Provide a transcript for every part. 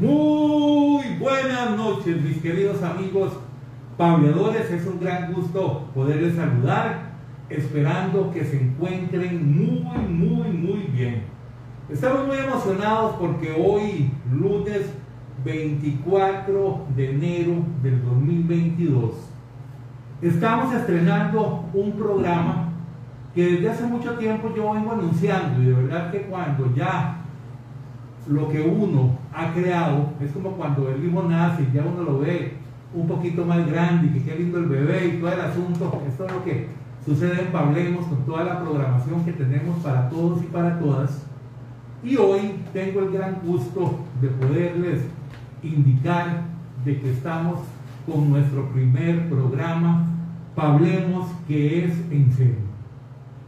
Muy buenas noches, mis queridos amigos pableadores. Es un gran gusto poderles saludar, esperando que se encuentren muy, muy, muy bien. Estamos muy emocionados porque hoy, lunes 24 de enero del 2022, estamos estrenando un programa que desde hace mucho tiempo yo vengo anunciando y de verdad que cuando ya lo que uno ha creado, es como cuando el hijo nace y ya uno lo ve un poquito más grande y que qué lindo el bebé y todo el asunto, esto es lo que sucede en Pablemos con toda la programación que tenemos para todos y para todas. Y hoy tengo el gran gusto de poderles indicar de que estamos con nuestro primer programa, Pablemos que es en serio.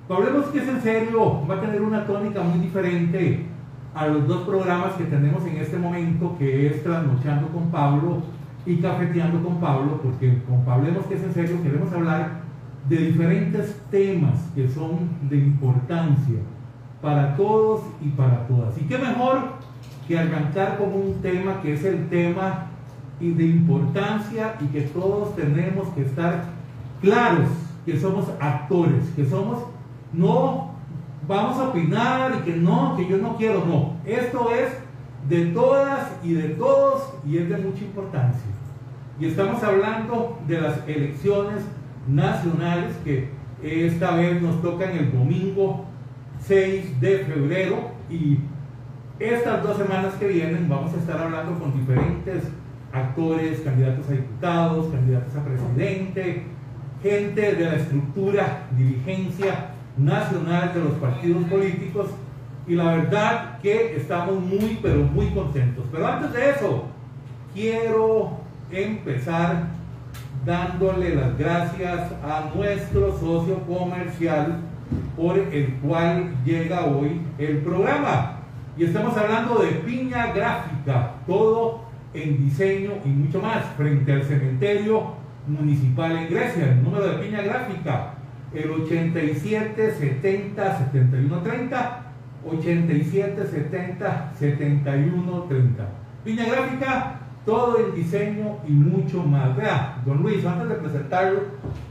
Pablemos que es en serio va a tener una tónica muy diferente a los dos programas que tenemos en este momento, que es Trasnochando con Pablo y Cafeteando con Pablo, porque con Pablemos que es en serio queremos hablar de diferentes temas que son de importancia para todos y para todas. Y qué mejor que arrancar con un tema que es el tema de importancia y que todos tenemos que estar claros que somos actores, que somos no vamos a opinar y que no, que yo no quiero, no. Esto es de todas y de todos y es de mucha importancia. Y estamos hablando de las elecciones nacionales que esta vez nos tocan el domingo 6 de febrero y estas dos semanas que vienen vamos a estar hablando con diferentes actores, candidatos a diputados, candidatos a presidente, gente de la estructura, dirigencia nacional de los partidos políticos y la verdad que estamos muy pero muy contentos. Pero antes de eso, quiero empezar dándole las gracias a nuestro socio comercial por el cual llega hoy el programa. Y estamos hablando de piña gráfica, todo en diseño y mucho más, frente al cementerio municipal en Grecia. El número de piña gráfica el 87 70 71 30 87 70 71 30 Piña gráfica, todo el diseño y mucho más. Vea, don Luis, antes de presentarlo,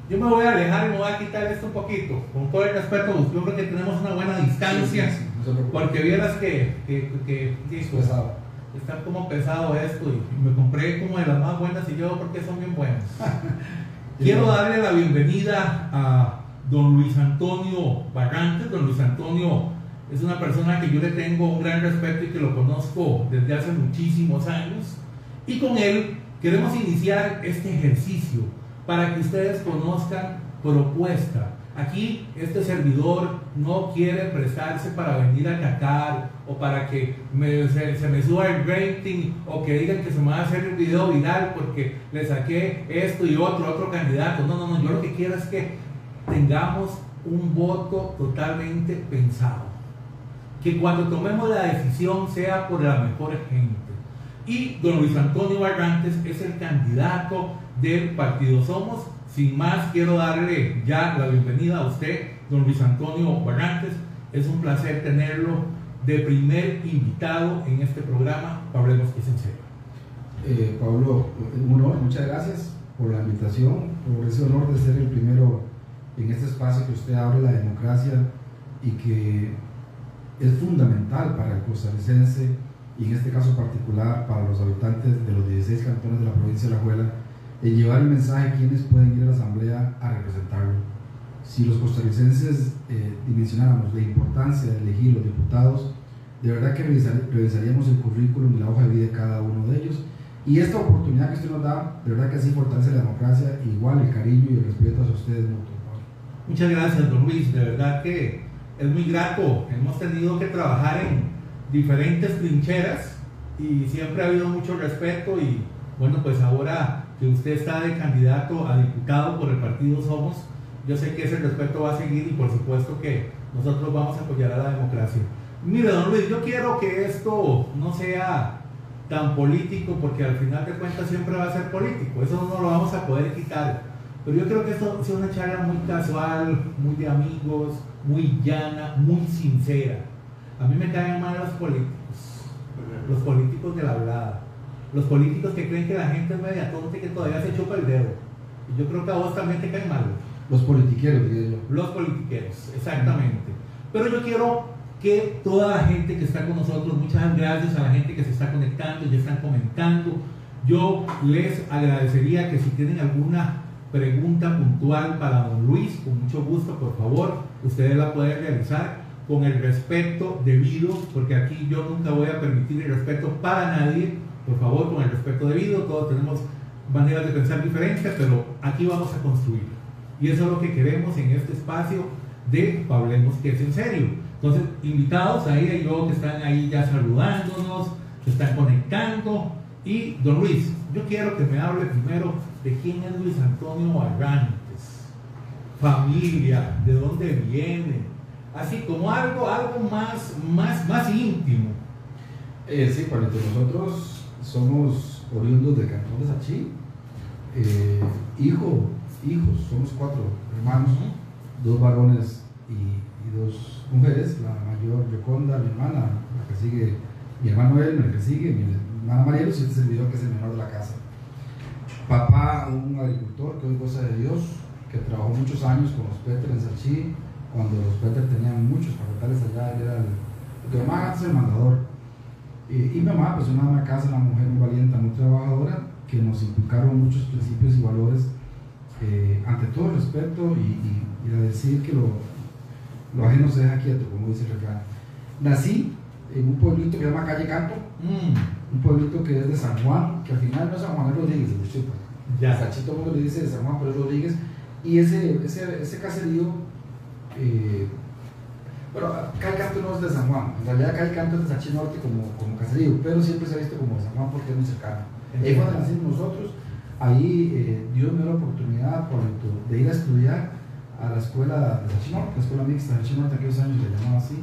yo me voy a alejar y me voy a quitar esto un poquito. Con todo el respeto, yo creo que tenemos una buena distancia. porque vieras que, que, que, está como pesado esto y me compré como de las más buenas y yo porque son bien buenas. Quiero darle la bienvenida a don Luis Antonio Barrantes. Don Luis Antonio es una persona que yo le tengo un gran respeto y que lo conozco desde hace muchísimos años. Y con él queremos iniciar este ejercicio para que ustedes conozcan propuesta. Aquí este servidor no quiere prestarse para venir a atacar o para que se, me suba el rating o que digan que se me va a hacer un video viral porque le saqué esto y otro, otro candidato. No, no, no, yo lo que quiero es que tengamos un voto totalmente pensado. Que cuando tomemos la decisión sea por la mejor gente. Y don Luis Antonio Barrantes es el candidato del partido Somos. Sin más, quiero darle ya la bienvenida a usted, don Luis Antonio Barrantes. Es un placer tenerlo de primer invitado en este programa. Hablemos que en serio. Eh, Pablo, muchas gracias por la invitación, por ese honor de ser el primero en este espacio que usted abre la democracia y que es fundamental para el costarricense y en este caso particular para los habitantes de los 16 cantones de la provincia de La Juela, en llevar el mensaje a quienes pueden ir a la asamblea a representarlo. Si los costarricenses eh, dimensionáramos la importancia de elegir los diputados, de verdad que revisaríamos el currículum y la hoja de vida de cada uno de ellos. Y esta oportunidad que usted nos da, de verdad que así fortalece la democracia, igual el cariño y el respeto a ustedes mutuos. Muchas gracias, don Luis. De verdad que es muy grato. Hemos tenido que trabajar en diferentes trincheras y siempre ha habido mucho respeto y bueno, pues ahora que usted está de candidato a diputado por el partido Somos, yo sé que ese respeto va a seguir y por supuesto que nosotros vamos a apoyar a la democracia. Mire, don Luis, yo quiero que esto no sea tan político porque al final de cuentas siempre va a ser político, eso no lo vamos a poder quitar. Pero yo creo que esto es una charla muy casual, muy de amigos, muy llana, muy sincera. A mí me caen mal los políticos. Los políticos de la verdad. Los políticos que creen que la gente es media tonta y que todavía se chupa el dedo. Y yo creo que a vos también te caen mal. Los politiqueros, diría yo. Los politiqueros, exactamente. Pero yo quiero que toda la gente que está con nosotros, muchas gracias a la gente que se está conectando, ya están comentando. Yo les agradecería que si tienen alguna pregunta puntual para don Luis, con mucho gusto, por favor, ustedes la pueden realizar con el respeto debido, porque aquí yo nunca voy a permitir el respeto para nadie, por favor, con el respeto debido, todos tenemos maneras de pensar diferentes, pero aquí vamos a construir. Y eso es lo que queremos en este espacio de Hablemos que es en serio. Entonces, invitados a y yo que están ahí ya saludándonos, se están conectando. Y don Luis, yo quiero que me hable primero de quién es Luis Antonio Barrantes, familia, de dónde viene, así como algo, algo más, más, más íntimo. Eh, sí, para nosotros somos oriundos del cantón de Sachí, eh, hijo, hijos, somos cuatro hermanos, dos varones y, dos mujeres, la mayor Yoconda, mi hermana, la que sigue, mi hermano él, el que sigue, mi hermana Mariela, y este servidor que es el menor de la casa. Papá, un agricultor que hoy goza de Dios, que trabajó muchos años con los Peter en Sachí, cuando los Peter tenían muchos parientales allá, él era el, que mamá antes el mandador. Y, mi mamá, pues una ama casa, una mujer muy valiente, muy trabajadora, que nos inculcaron muchos principios y valores eh, ante todo el respeto y, y, a decir que lo, lo, ajeno se deja quieto, como dice el refrán. Nací en un pueblito que se llama Calle Canto, mm un pueblito que es de San Juan, que al final no es San Juan, es Rodríguez. Ya. Sachito mundo le dice de San Juan, pero es Rodríguez. Y ese, ese, ese caserío, eh, bueno, Calcanto no es de San Juan, en realidad Calcanto es de Sachí Norte como, como caserío, pero siempre se ha visto como de San Juan porque es muy cercano. Ahí cuando nacimos nosotros, ahí eh, Dios me dio la oportunidad por de ir a estudiar a la escuela de Sachí Norte, la escuela mixta de Sachí Norte, aquellos años le llamaba así,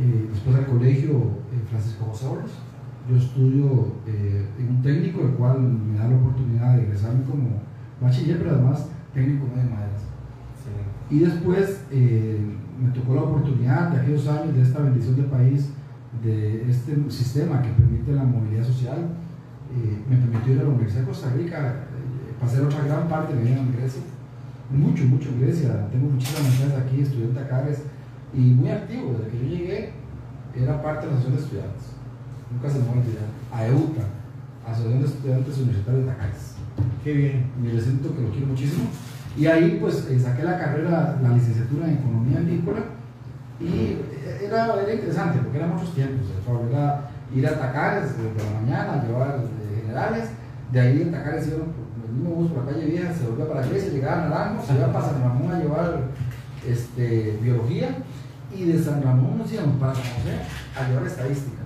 eh, después al colegio Francisco José Oros yo estudio eh, en un técnico, el cual me da la oportunidad de egresarme como bachiller, pero además técnico de maderas. Y después eh, me tocó la oportunidad de aquellos años de esta bendición del país, de este sistema que permite la movilidad social. Eh, me permitió ir a la Universidad de Costa Rica, pasar otra gran parte de mi vida en Grecia. Mucho, mucho en Grecia. Tengo muchísimas amistades aquí, estudiante acá, y muy activo. Desde que yo llegué, era parte de la asociación de estudiantes nunca se me va a olvidar, a EUTA, Asociación de Estudiantes Universitarios de Tacáis. Qué bien. Mi recinto que lo quiero muchísimo. Y ahí pues eh, saqué la carrera, la licenciatura en Economía Agrícola y era, era interesante porque eran muchos tiempos. Era ir a Tacares desde la mañana, llevar eh, generales, de ahí en Tacares iban el mismo bus por la calle vieja, se volvía para la iglesia, llegaba a Naranjo, se iba para San Ramón a llevar este, biología y de San Ramón nos íbamos para San José a llevar estadística.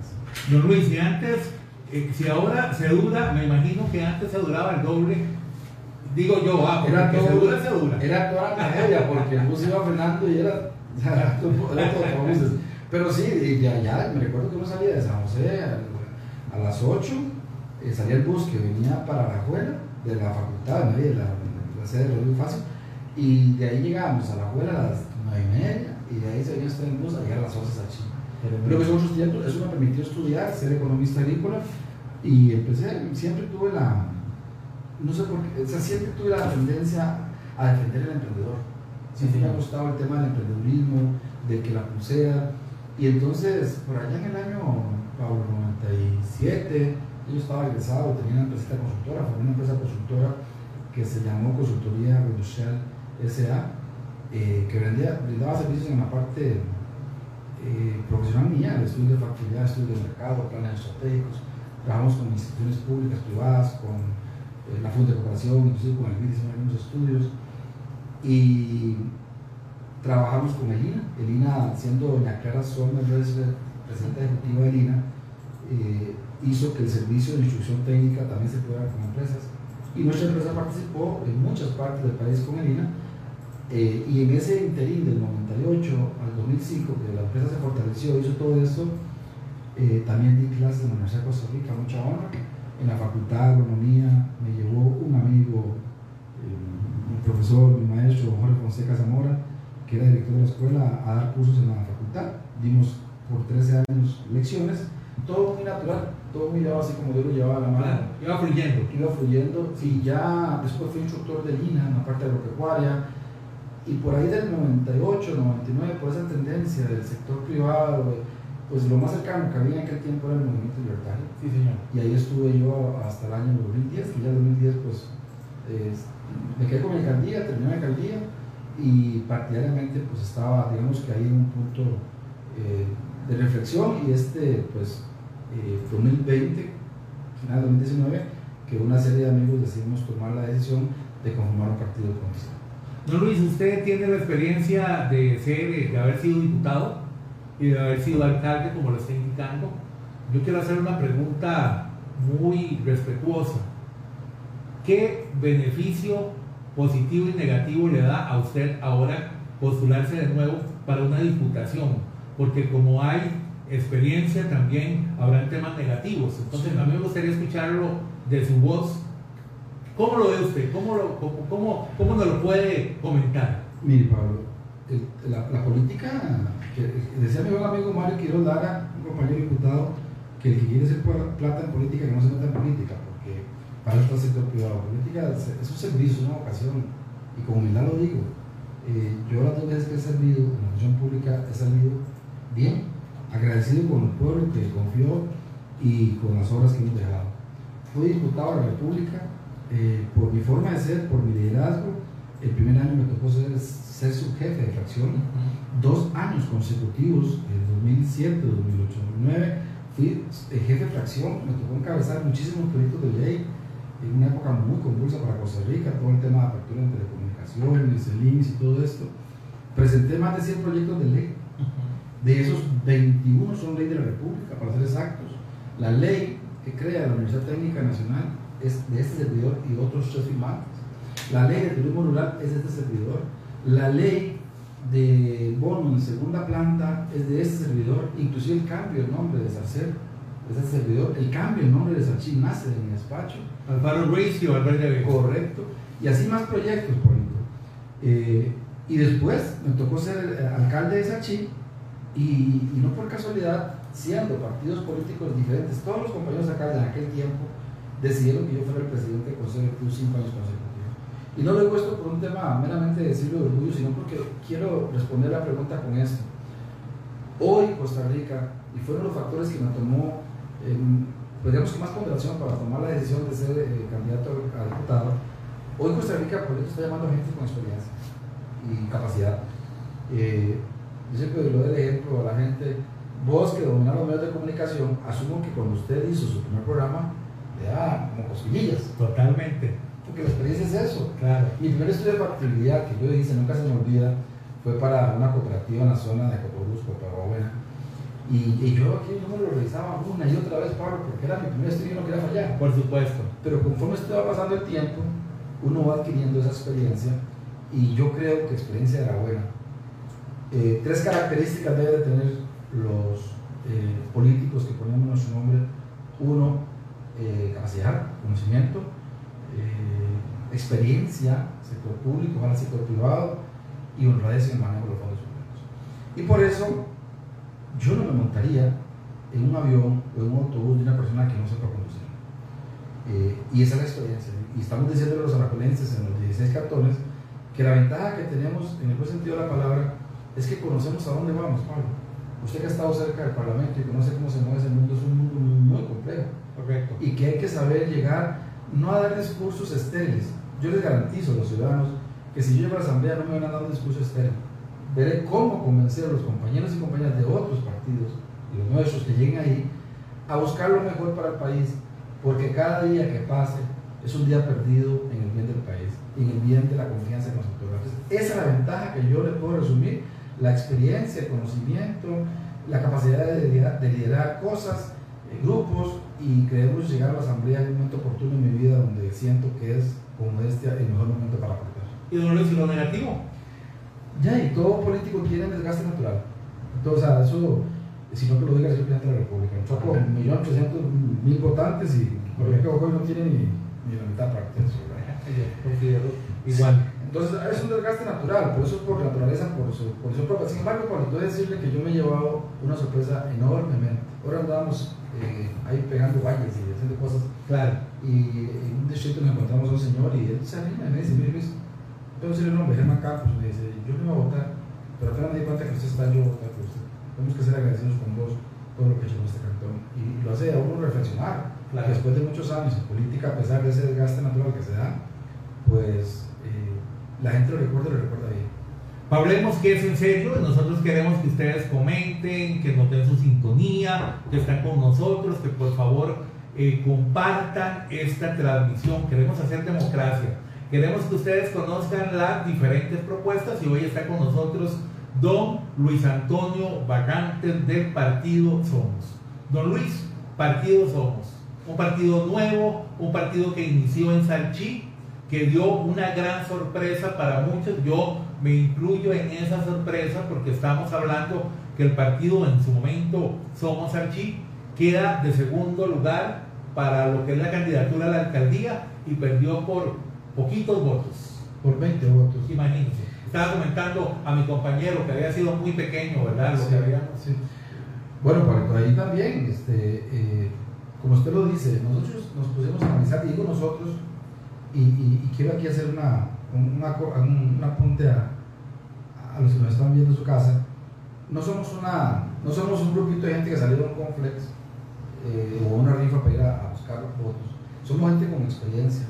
Don Luis, si antes, eh, si ahora se dura, me imagino que antes se duraba el doble. Digo yo, ah, era todo, se dura, se dura. Era toda la tragedia, porque el bus iba frenando y era, era todo, buses. Pero sí, ya, ya, me recuerdo que uno salía de San José a, las 8, eh, salía el bus que venía para la escuela de la facultad, de la, la sede de Rodrigo Fácil, y de ahí llegábamos a la escuela a las 9 y media, y de ahí se venía usted en bus a llegar a las 11 a Chile. Creo que muchos tiempos, eso me permitió estudiar, ser economista agrícola y empecé, siempre tuve la, no sé por qué, o sea, siempre tuve la tendencia a defender al emprendedor. Siempre me ha gustado el tema del emprendedurismo, de que la pulsea. Y entonces, por allá en el año 97, yo estaba egresado, tenía una empresa consultora, fue una empresa consultora que se llamó Consultoría Industrial SA, eh, que vendía, brindaba servicios en la parte eh, profesional mía, el estudio de factibilidad, estudio de mercado, planes estratégicos, trabajamos con instituciones públicas, privadas, con eh, la Funda de Cooperación, inclusive con el MIT hicimos algunos estudios. Y trabajamos con el INA, el INA siendo doña Clara Sommer, presidenta ejecutiva del INA, eh, hizo que el servicio de instrucción técnica también se pudiera con empresas. Y nuestra empresa participó en muchas partes del país con el INA eh, y en ese interín del 98 al 2005, que la empresa se fortaleció, hizo todo eso, eh, también di clases en la Universidad de Costa Rica, mucha honra. En la Facultad de Agronomía me llevó un amigo, eh, mi profesor, mi maestro, Jorge Fonseca Zamora, que era director de la escuela, a dar cursos en la facultad. Dimos por 13 años lecciones, todo muy natural, todo muy llevado así como Dios lo llevaba a la mano. iba fluyendo. Iba fluyendo, y ya después fui instructor de Lina en la parte agropecuaria, y por ahí del 98, 99, por esa tendencia del sector privado, pues lo más cercano que había en aquel tiempo era el movimiento libertario. Sí, señor. Y ahí estuve yo hasta el año 2010, que ya en 2010 pues me quedé con mi alcaldía, terminé mi alcaldía y partidariamente pues estaba, digamos que ahí en un punto eh, de reflexión y este pues 2020, final de 2019, que una serie de amigos decidimos tomar la decisión de conformar un partido político. Don Luis, usted tiene la experiencia de ser, de haber sido diputado y de haber sido alcalde, como lo está indicando. Yo quiero hacer una pregunta muy respetuosa. ¿Qué beneficio positivo y negativo le da a usted ahora postularse de nuevo para una diputación? Porque como hay experiencia también habrá temas negativos. Entonces a mí me gustaría escucharlo de su voz. ¿Cómo lo ve usted? ¿Cómo, lo, cómo, cómo, nos lo puede comentar? Mire, Pablo, la, política, que, decía mi buen amigo Mario Quiroz Lara, un compañero diputado, que el que quiere hacer plata en política, que no se meta en política, porque para el sector privado. Política es un servicio, es una vocación, y con humildad lo digo. Eh, yo las dos veces que he servido en la función pública he salido bien, agradecido con el pueblo que confió y con las obras que hemos dejado. Fui diputado de la República eh, por mi forma de ser, por mi liderazgo. El primer año me tocó ser, ser subjefe de fracción, dos años consecutivos, en 2007, 2008, 2009, fui eh, jefe de fracción, me tocó encabezar muchísimos proyectos de ley en una época muy convulsa para Costa Rica, todo el tema de apertura en telecomunicaciones, el INS y todo esto. Presenté más de 100 proyectos de ley de esos 21 son ley de la República, para ser exactos. La ley que crea la Universidad Técnica Nacional es de este servidor y otros tres firmantes. La ley de turismo rural es de este servidor. La ley de bono en segunda planta es de este servidor. Inclusive el cambio de nombre de Sarcer es de este servidor. El cambio de nombre de Sarchín nace de mi despacho. Alfaro Ruiz y Valverde Correcto. Y así más proyectos, por eh, y después me tocó ser alcalde de Sachí y, no por casualidad, siendo partidos políticos diferentes, todos los compañeros acá de aquel tiempo decidieron que yo fuera el presidente del Consejo Directivo cinco años consecutivos. Y no lo he puesto por un tema meramente de decirlo de orgullo, sino porque quiero responder la pregunta con esto. Hoy Costa Rica, y fueron los factores que me tomó, eh, digamos que más ponderación para tomar la decisión de ser eh, candidato a diputado, hoy Costa Rica por eso está llamando a gente con experiencia y capacidad. Eh, yo siempre doy ejemplo a la gente, vos que dominas los medios de comunicación, asumo que cuando usted hizo su primer programa, le da como cosquillillas. Totalmente. Porque la experiencia es eso. Claro. Mi primer estudio de factibilidad que yo hice, nunca se me olvida, fue para una cooperativa en la zona de Cotobruz, Cotobruz, y, y, yo aquí no me lo revisaba una y otra vez, Pablo, porque era mi primer estudio y no quería fallar. Por supuesto. Pero conforme estaba pasando el tiempo, uno va adquiriendo esa experiencia y yo creo que experiencia era buena. Eh, tres características deben tener los eh, políticos que ponemos nuestro nombre. Uno, eh, capacidad, conocimiento, experiencia, sector público, sector privado y honradez en el manejo de los fondos públicos. Y por eso yo no me montaría en un avión o en un autobús de una persona que no sepa conducir. y esa es la experiencia. Y estamos diciendo a los anapolenses en los 16 cartones que la ventaja que tenemos, en el buen sentido de la palabra, es que conocemos a dónde vamos, Pablo. Usted que ha estado cerca del Parlamento y conoce cómo se mueve ese mundo, es un mundo muy, complejo. Y que hay que saber llegar, no a dar discursos estériles. Yo les garantizo a los ciudadanos que si yo llego a la Asamblea no me van a dar un discurso estéril. Veré cómo convencer a los compañeros y compañeras de otros partidos y los nuestros que lleguen ahí a buscar lo mejor para el país, porque cada día que pase es un día perdido en el bien del país en el bien de la confianza en los autoridades. Esa es la ventaja que yo le puedo resumir la experiencia, el conocimiento, la capacidad de liderar, cosas, eh, grupos y queremos llegar a la asamblea en un momento oportuno en mi vida donde siento que es como este el mejor momento para aportar. ¿Y don Luis, lo negativo? Ya, y todo político tiene desgaste natural. Entonces, o sea, eso, si no que lo diga el presidente de la República. Millón ochocientos mil votantes y por ejemplo hoy no tiene ni, ni la mitad parte de eso. Igual. Entonces es un desgaste natural, por eso por naturaleza, por su, propia. Sin embargo, cuando decirle que yo me he llevado una sorpresa enormemente. Ahora andábamos eh, ahí pegando valles y haciendo cosas. Claro. Y en un distrito nos encontramos a un señor y él se anima y me dice, mire Luis, puedo decirle el nombre, Germán Campos, me dice, yo me voy a votar, pero apenas me di cuenta que usted está, yo votar por usted. Tenemos que ser agradecidos con vos todo lo que ha hecho en este cantón. Y lo hace a uno reflexionar. Claro. Después de muchos años en política, a pesar de ese desgaste natural que se da, pues la gente lo recuerda y lo recuerda bien. Hablemos que es en serio, nosotros queremos que ustedes comenten, que nos den su sintonía, que están con nosotros, que por favor eh, compartan esta transmisión. Queremos hacer democracia, queremos que ustedes conozcan las diferentes propuestas y hoy está con nosotros don Luis Antonio Vagantes del Partido Somos. Don Luis, Partido Somos, un partido nuevo, un partido que inició en Salchí, que dio una gran sorpresa para muchos. Yo me incluyo en esa sorpresa porque estamos hablando que el partido en su momento Somos Archí queda de segundo lugar para lo que es la candidatura a la alcaldía y perdió por poquitos votos. Por 20 votos. Imagínense. Estaba comentando a mi compañero que había sido muy pequeño, ¿verdad? Lo Sí, que había- sí. Bueno, por, por ahí también, este, eh, como usted lo dice, nosotros nos pusimos a analizar, digo nosotros, y, y- y quiero aquí hacer una, un, una un- un apunte a, a los que nos están viendo en su casa. No somos, una, no somos un grupito de gente que salió de un complex eh, o una rifa para ir a, a buscar votos. Somos gente con experiencia.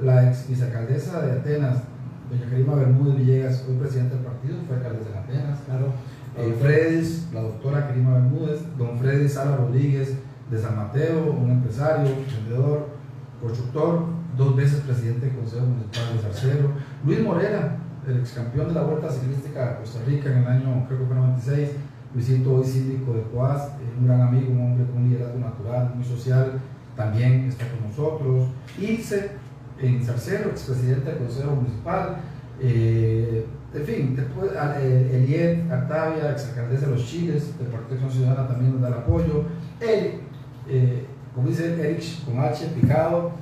La ex vicealcaldesa de Atenas, doña Karima Bermúdez Villegas, hoy presidenta del partido, fue alcaldesa de Atenas. Claro. Eh, Fredis, la doctora Karima Bermúdez, don Fredis Sala Rodríguez de San Mateo, un empresario, vendedor, constructor, dos veces presidente del Consejo Municipal de Zarcero, Luis Morera, el ex campeón de la Vuelta Ciclística de Costa Rica en el año, creo que fue 96, Luisito hoy síndico de Coas, eh, un gran amigo, un hombre con un liderazgo natural, muy social, también está con nosotros, Ilse en Zarcero, expresidente del Consejo Municipal, eh, en fin, después eh, Eliet Artavia, exalcaldesa de los Chiles, del Partido de Ciudadana también nos da el apoyo. Eric, eh, como dice Eric con H, Picado,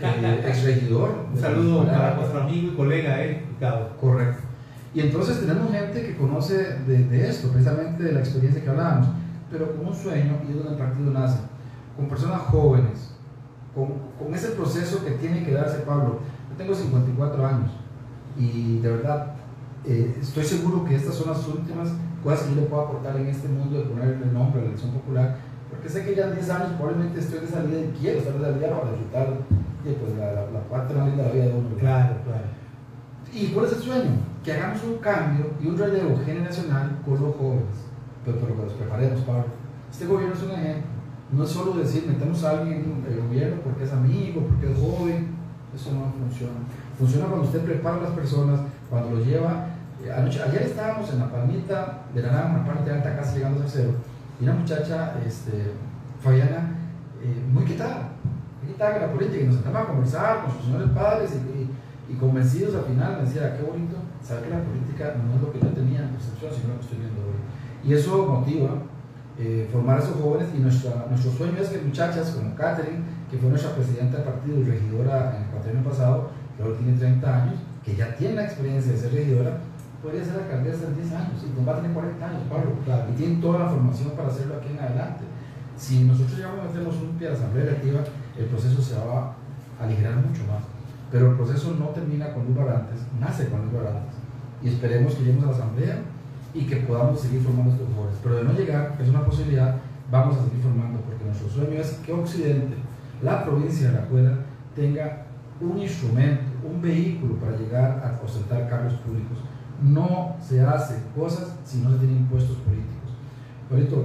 eh, exregidor. Un saludo para nuestro amigo y colega Picado. Correcto. Y entonces tenemos gente que conoce de, de esto, precisamente de la experiencia que hablábamos, pero con un sueño y es donde el partido nace, con personas jóvenes, con, con ese proceso que tiene que darse Pablo. Yo tengo 54 años y de verdad eh, estoy seguro que estas son las últimas cosas que yo le puedo aportar en este mundo de ponerle el nombre a la elección popular, porque sé que ya en 10 años probablemente estoy de salida y quiero estar de salida para disfrutar pues, la, la- la parte más linda de la vida de uno. Claro, claro. ¿Y cuál es el sueño? Que hagamos un cambio y un relevo generacional con los jóvenes, pero, pero que los preparemos, Pablo. Este gobierno es un ejemplo. No es solo decir, metemos a alguien en el gobierno porque es amigo, porque es joven. Eso no funciona. Funciona cuando usted prepara a las personas, cuando los lleva. eh, anoche- ayer estábamos en la palmita de la nave, una parte alta, casi llegando al cero, y una muchacha, este, Fabiana, eh, muy quitada, quitada con la política, y nos sentamos a conversar con sus señores padres y, y- y convencidos al final, me decía, qué bonito saber que la política no es lo que yo tenía en percepción, sino lo que estoy viendo hoy. Y eso motiva eh, formar a esos jóvenes y nuestra, nuestro sueño es que muchachas como Catherine, que fue nuestra presidenta del partido y regidora en el cuatrienio pasado, que ahora tiene 30 años, que ya tiene la experiencia de ser regidora, podría ser alcaldesa en 10 años y va a tener 40 años, Pablo, Claro. y tiene toda la formación para hacerlo aquí en adelante. Si nosotros ya metemos un pie a la asamblea electiva, el proceso se va a aligerar mucho más. Pero el proceso no termina con Luz Barantes, nace con Luz Barantes. Y esperemos que lleguemos a la asamblea y que podamos seguir formando estos jóvenes. Pero de no llegar, es una posibilidad, vamos a seguir formando, porque nuestro sueño es que Occidente, la provincia de la Cuela, tenga un instrumento, un vehículo para llegar a ostentar cargos públicos. No se hace cosas si no se tienen impuestos políticos. Ahorita,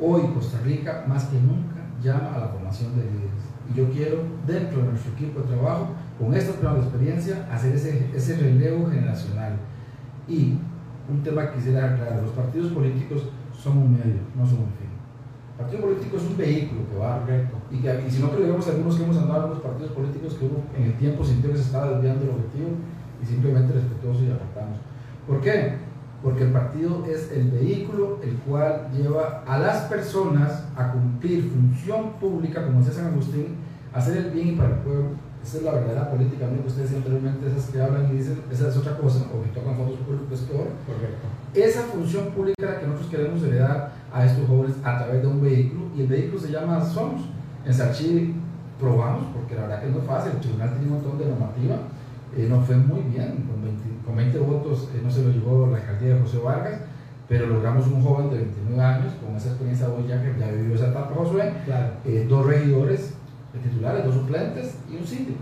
hoy Costa Rica, más que nunca, llama a la formación de líderes. Y yo quiero, dentro de nuestro equipo de trabajo, con esta prueba de experiencia, hacer ese, ese relevo generacional. Y un tema que quisiera aclarar, los partidos políticos son un medio, no son un fin. El partido político es un vehículo que va Correcto. y, que, y si no, vemos algunos que hemos andado en los partidos políticos que uno en el tiempo sintió que se estaba desviando del objetivo y simplemente respetuoso y apartamos. ¿Por qué? Porque el partido es el vehículo el cual lleva a las personas a cumplir función pública, como decía San Agustín, hacer el bien y para el pueblo esa es la verdadera política, ¿no? que ustedes anteriormente, esas que hablan y dicen, esa es otra cosa, o que tocan fondos públicos, peor. Correcto. Esa función pública la que nosotros queremos heredar a estos jóvenes a través de un vehículo, y el vehículo se llama SOMS. En Sarchi probamos, porque la verdad que no es fácil, el tribunal tiene un montón de normativa, eh, nos fue muy bien, con 20, con 20 votos eh, no se lo llevó la alcaldía de José Vargas, pero logramos un joven de 29 años, con esa experiencia hoy ya que ya vivió esa etapa Josué, Claro. eh, dos regidores titulares, dos suplentes y un síndico.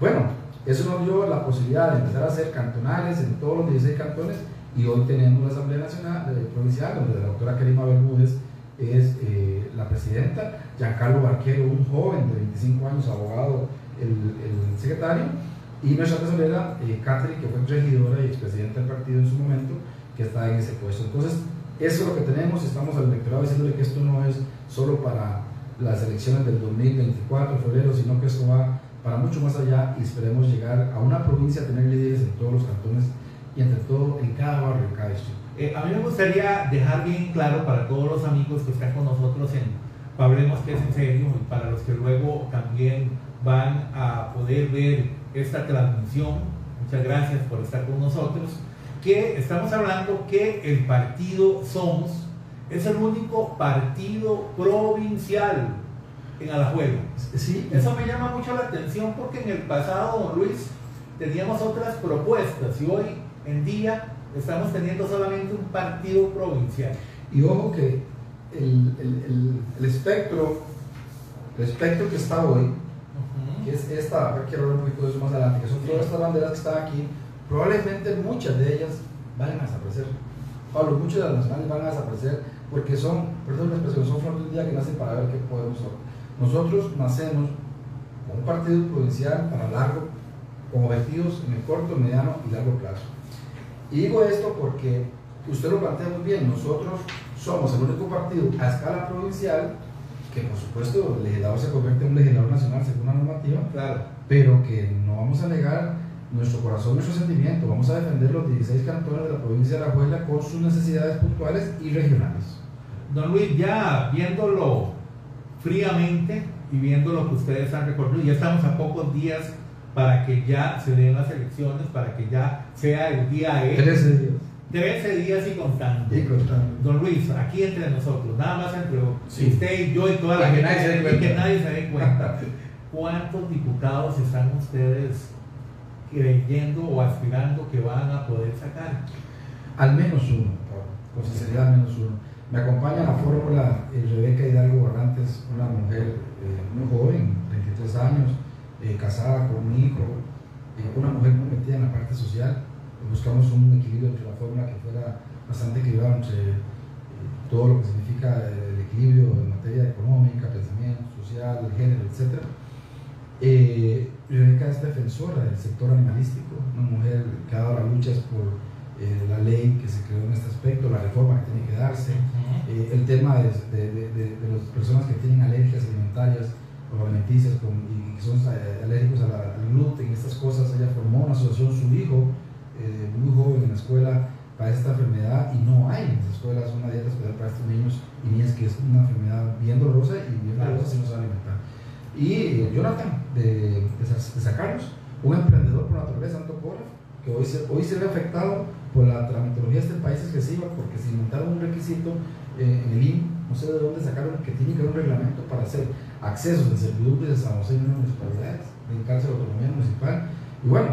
Bueno, eso nos dio la posibilidad de empezar a hacer cantonales en todos los 16 cantones y hoy tenemos la Asamblea Nacional eh, Provincial, donde la doctora Karima Bermúdez es eh, la presidenta, Giancarlo Barquero, un joven de 25 años, abogado, el, el secretario, y nuestra tesorera, eh, Catherine, que fue regidora y expresidenta del partido en su momento, que está en ese puesto. Entonces, eso es lo que tenemos, estamos al electorado diciéndole que esto no es solo para las elecciones del 2024, febrero, sino que esto va para mucho más allá y esperemos llegar a una provincia, tener líderes en todos los cantones y entre todo en cada barrio, en cada distrito. Eh, a mí me gustaría dejar bien claro para todos los amigos que están con nosotros en Hablemos que es en serio y para los que luego también van a poder ver esta transmisión, muchas gracias por estar con nosotros, que estamos hablando que el partido Somos es el único partido provincial en Alajuela. Sí, Eso me llama mucho la atención porque en el pasado, don Luis, teníamos otras propuestas y hoy en día estamos teniendo solamente un partido provincial. y ojo que el, el, el, el espectro, el espectro que está hoy, que es esta, quiero hablar un poquito de eso más adelante, que son todas estas banderas que están aquí, probablemente muchas de ellas van a desaparecer. Pablo, muchas de las nacionales van a desaparecer porque son, perdón la expresión, son flores del día que nacen para ver qué podemos hacer. Nosotros nacemos con un partido provincial para largo, con objetivos en el corto, mediano y largo plazo. Y digo esto porque usted lo plantea muy bien, nosotros somos el único partido a escala provincial que por supuesto el legislador se convierte en un legislador nacional según la normativa, Claro. pero que no vamos a negar nuestro corazón, nuestro sentimiento, vamos a defender los 16 cantones de la provincia de Alajuela con sus necesidades puntuales y regionales. Don Luis, ya viéndolo fríamente y viendo lo que ustedes han recorrido, ya estamos a pocos días para que ya se den las elecciones, para que ya sea el día E. 13 días. 13 días y contando. Y contando. Don Luis, aquí entre nosotros, nada más entre Sí. usted y yo y toda la que gente, nadie se dé y cuenta. que nadie se dé cuenta. ¿Cuántos diputados están ustedes creyendo o aspirando que van a poder sacar? Al menos uno, con sinceridad, al menos uno. Me acompaña la fórmula eh, Rebeca Hidalgo Barrantes, una mujer eh, muy joven, 23 años, eh, casada con un hijo, eh, una mujer muy metida en la parte social. Buscamos un equilibrio entre la fórmula que fuera bastante equilibrado entre eh, todo lo que significa el equilibrio en materia económica, pensamiento, social, género, etc. Eh, Rebeca es defensora del sector animalístico, una mujer que ha dado las luchas por eh, la ley que se creó en este aspecto, la reforma que tiene que darse, eh, el tema de, de, de, de, las personas que tienen alergias alimentarias o alimenticias con, y que son eh, alérgicos al gluten, estas cosas. Ella formó una asociación, su hijo, eh, muy joven en la escuela, padece esta enfermedad y no hay en las escuelas una dieta especial para estos niños y niñas que es una enfermedad bien dolorosa y bien dolorosa si no se alimentar. Y eh, Jonathan, de, de, de un emprendedor por naturaleza, un topógrafo, que hoy se, hoy se ve afectado por la tramitología de este país excesiva, porque se inventaron un requisito eh, en el IN, no sé de dónde sacaron, que tiene que haber un reglamento para hacer accesos de servidumbre de San José y unas municipalidades, dedicarse a la autonomía municipal. Y bueno,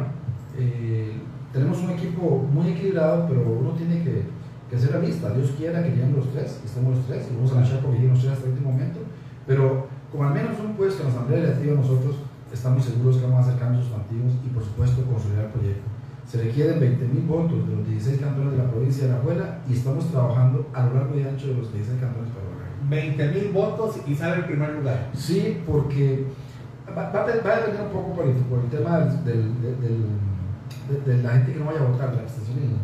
eh, tenemos un equipo muy equilibrado, pero uno tiene que, que ser realista. Dios quiera que lleguemos los tres, que estemos los tres, y vamos a luchar por lleguen los tres hasta el último momento. Pero como al menos un puesto en la Asamblea Legislativa, nosotros estamos seguros que vamos a hacer cambios sustantivos y, por supuesto, consolidar el proyecto. Se requieren 20.000 votos de los 16 cantones de la provincia de Alajuela y estamos trabajando a lo largo y ancho de los 16 cantones para lograrlo. 20 mil votos y sale el primer lugar. Sí, porque va, va a de- va a depender un poco por el, por el tema del, del- del- del- de, de la gente que no vaya a votar, del abstencionismo.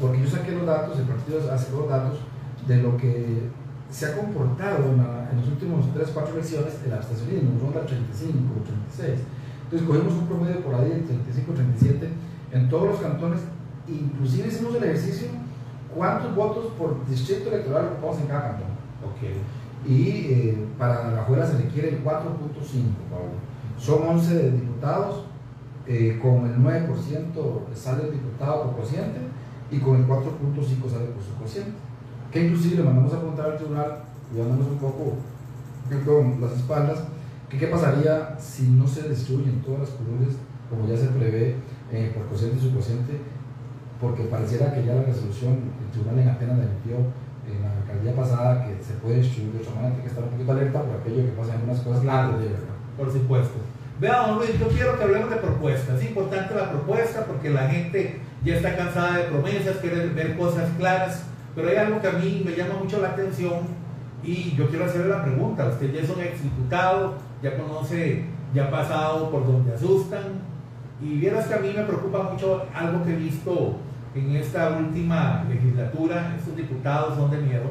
Porque yo saqué los datos, el partido hace los datos de lo que se ha comportado en, la- en los últimos 3, 4 elecciones el abstencionismo, ronda 35, 36. Entonces cogimos un promedio por ahí de 35, 37 en todos los cantones, inclusive hicimos el ejercicio cuántos votos por distrito electoral ocupamos en cada cantón. Ok. Y eh, para la juela se requiere el 4.5, Pablo. Son 11 diputados, eh, con el 9% sale el diputado por cociente y con el 4.5 sale por su cociente. Que inclusive le mandamos a preguntar al tribunal, llevándonos un poco perdón, las espaldas, que qué pasaría si no se destruyen todas las curules, como ya se prevé eh, por cociente y subcociente, porque pareciera que ya la resolución, el tribunal en apenas emitió en la alcaldía pasada que se puede destruir de otra manera, hay que estar un poquito alerta por aquello que pasa en algunas cosas. Claro, por supuesto. Vea, don Luis, yo quiero que hablemos de propuestas. Es importante la propuesta porque la gente ya está cansada de promesas, quiere ver cosas claras, pero hay algo que a mí me llama mucho la atención y yo quiero hacerle la pregunta. Usted ya es un exdiputado, ya conoce, ya ha pasado por donde asustan, y vieras que a mí me preocupa mucho algo que he visto en esta última legislatura, estos diputados son de miedo,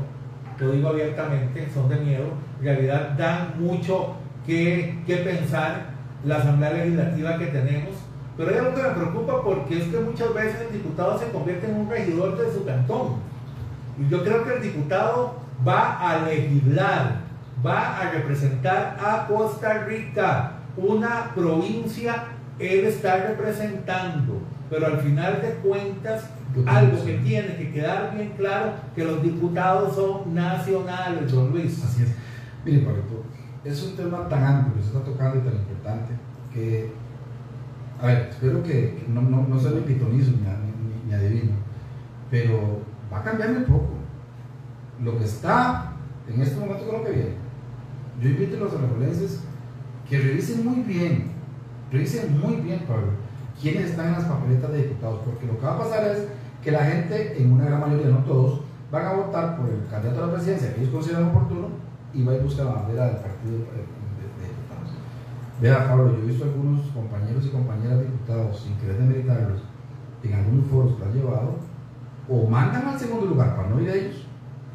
lo digo abiertamente, son de miedo, en realidad dan mucho que, que pensar la Asamblea Legislativa que tenemos, pero hay algo que me preocupa porque es que muchas veces el diputado se convierte en un regidor de su cantón. Y yo creo que el diputado va a legislar, va a representar a Costa Rica, una provincia, él está representando, pero al final de cuentas algo que tiene que quedar bien claro, que los diputados son nacionales, don Luis. Así es. Mire, Pablo, es un tema tan amplio que se está tocando y tan importante que, a ver, espero que, no, no, no sea ni pitonizo ni, ni, adivino, pero va a cambiar un poco. Lo que está en este momento con lo que viene. Yo invito a los anabolenses que revisen muy bien, revisen muy bien, Pablo, quiénes están en las papeletas de diputados, porque lo que va a pasar es que la gente, en una gran mayoría, no todos, van a votar por el candidato a la presidencia que ellos consideran oportuno y va a buscar la bandera del partido de, diputados. Vea, Pablo, yo he visto algunos compañeros y compañeras diputados, sin querer demeritarlos, en algunos foros que han llevado, o mandan al segundo lugar para no ir a ellos,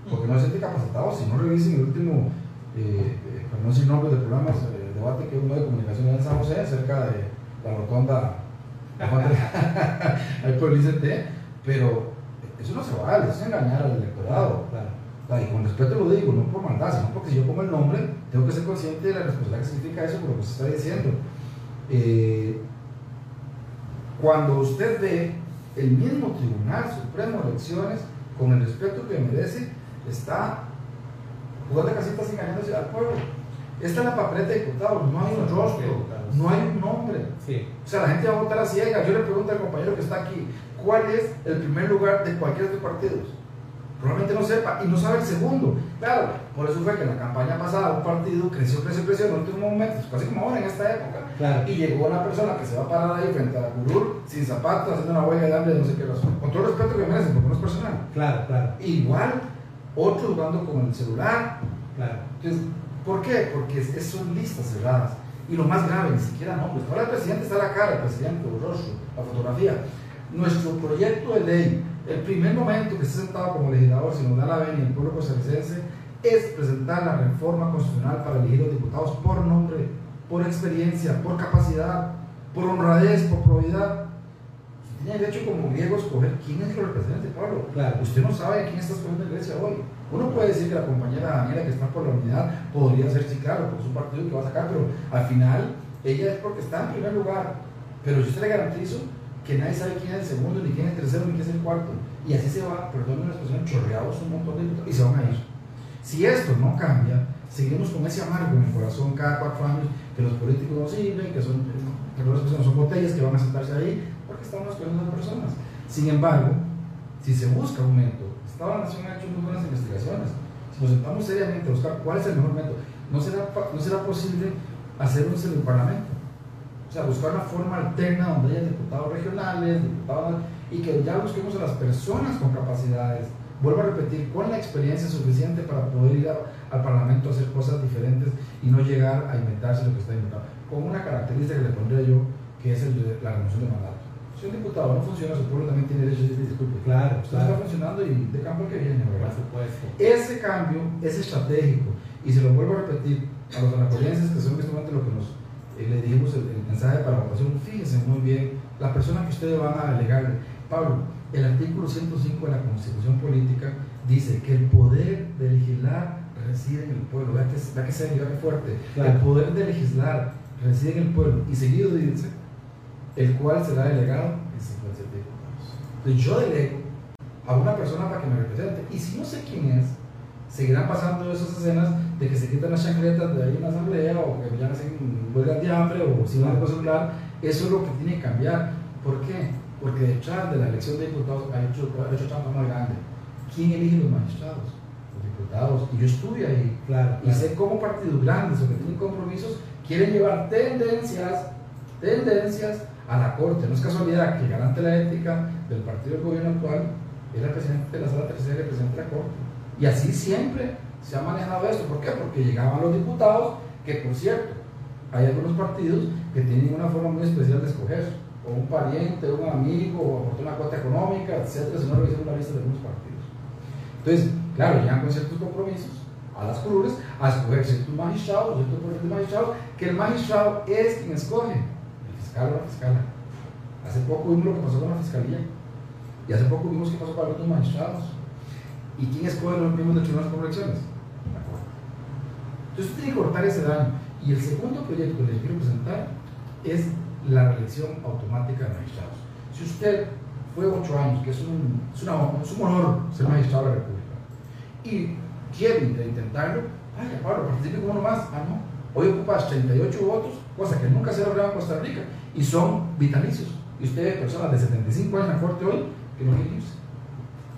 porque no se sienten capacitados, si no revisen el último, eh, eh, para no decir nombres de programas, de eh, debate que uno de comunicación en San José, cerca de la rotonda, ahí por el ICT, pero eso no se vale, eso es engañar al electorado. Claro y con respeto lo digo, no por maldad, sino porque si yo pongo el nombre, tengo que ser consciente de la responsabilidad que significa eso por lo que se está diciendo. Eh, cuando usted ve el mismo Tribunal Supremo de Elecciones, con el respeto que merece, está jugando casitas engañándose al pueblo. Esta es la papeleta de diputados, no hay un rostro, no hay un nombre. O sea, la gente va a votar a ciegas. Yo le pregunto al compañero que está aquí, ¿cuál es el primer lugar de cualquiera de los partidos? Probablemente no sepa y no sabe el segundo. Claro, por eso fue que en la campaña pasada un partido creció, creció, creció en el último momento, casi como ahora en esta época, y llegó una persona que se va a parar ahí frente a la curul, sin zapatos, haciendo una huelga de hambre no sé qué razón, con todo el respeto que merece, porque no es personal. Claro, claro. Igual, otro jugando con el celular. Claro. Entonces, ¿por qué? Porque son listas cerradas. Y lo más grave, ni siquiera nombres. Ahora el presidente está la cara, el presidente, el rostro, la fotografía. Nuestro proyecto de ley el primer momento que esté sentado como legislador, si nos da la venia el pueblo costarricense, es presentar la reforma constitucional para elegir los diputados por nombre, por experiencia, por capacidad, por honradez, por probidad. Usted tiene derecho como griego a escoger quién es el representante, Pablo. Claro. Usted no sabe quién está escogiendo en Grecia hoy. Uno puede decir que la compañera Daniela que está por la unidad podría ser, sí, claro, porque es un partido que va a sacar, pero al final ella es porque está en primer lugar. Pero yo te le garantizo que nadie sabe quién es el segundo, ni quién es el tercero, ni quién es el cuarto. Y así se va, perdón la expresión, chorreados un montón de y se van a ir. Si esto no cambia, seguimos con ese amargo en el corazón cada cuatro años que los políticos no sirven, que son, las son botellas que van a sentarse ahí, porque estamos con esas personas. Sin embargo, si se busca un método, Estado Nación ha hecho muy buenas investigaciones. Si nos sentamos seriamente a buscar cuál es el mejor método, no será, no será posible hacer un el parlamento o sea, buscar una forma alterna donde haya diputados regionales, diputados, y que ya busquemos a las personas con capacidades. Vuelvo a repetir, con la experiencia suficiente para poder ir al Parlamento a hacer cosas diferentes y no llegar a inventarse lo que está inventado. Con una característica que le pondría yo, que es el la remoción de mandato. Si un diputado no funciona, su pueblo también tiene derecho a decir disculpe. Claro, Usted está funcionando y de campo que viene, ¿verdad? Por supuesto. Ese cambio es estratégico y se lo vuelvo a repetir a los anapolienses que son en este momento lo que nos y le dijimos el, mensaje para votación, fíjense muy bien, la persona que ustedes van a delegar, Pablo, el artículo 105 de la Constitución Política dice que el poder de legislar reside en el pueblo, vea que, vea que vea que fuerte, el poder de legislar reside en el pueblo y seguido dice, el cual será delegado en 57 diputados. Entonces yo delego a una persona para que me represente. Y si no sé quién es, seguirán pasando esas escenas de que se quitan las chancletas de ahí en la asamblea o que ya hacen huelgas de hambre o si van a celular. Eso es lo que tiene que cambiar. ¿Por qué? Porque detrás de la elección de diputados ha hecho, ha hecho trampa más grande. ¿Quién elige los magistrados? Los diputados. Y yo estuve ahí. Claro, Y sé cómo partidos grandes o que tienen compromisos quieren llevar tendencias, tendencias a la Corte. No es casualidad que el garante de la ética del partido del gobierno actual era el presidente de la sala tercera y presidente de la Corte. Y así siempre se ha manejado esto. ¿Por qué? Porque llegaban los diputados, que por cierto, hay algunos partidos que tienen una forma muy especial de escoger, o un pariente, o un amigo, o aportar una cuota económica, etcétera, si no revisan una lista de algunos partidos. Entonces, claro, llegan con ciertos compromisos a las cruces a escoger ciertos magistrados, ciertos de magistrados, que el magistrado es quien escoge, el fiscal o la fiscal. Hace poco vimos lo que pasó con la fiscalía, y hace poco vimos qué pasó con los magistrados. ¿Y quién escoge los miembros de tribunales? La Corte. Entonces, tiene que cortar ese daño. Y el segundo proyecto que les quiero presentar es la reelección automática de magistrados. Si usted fue ocho años, que es un, es, una, es un honor ser magistrado de la República, y quiere intentarlo, vaya, Pablo, participe como uno más. Ah, no. Hoy ocupas 38 votos, cosa que nunca se ha logrado en Costa Rica, y son vitalicios. Y usted personas de 75 años en la corte hoy que no quieren irse.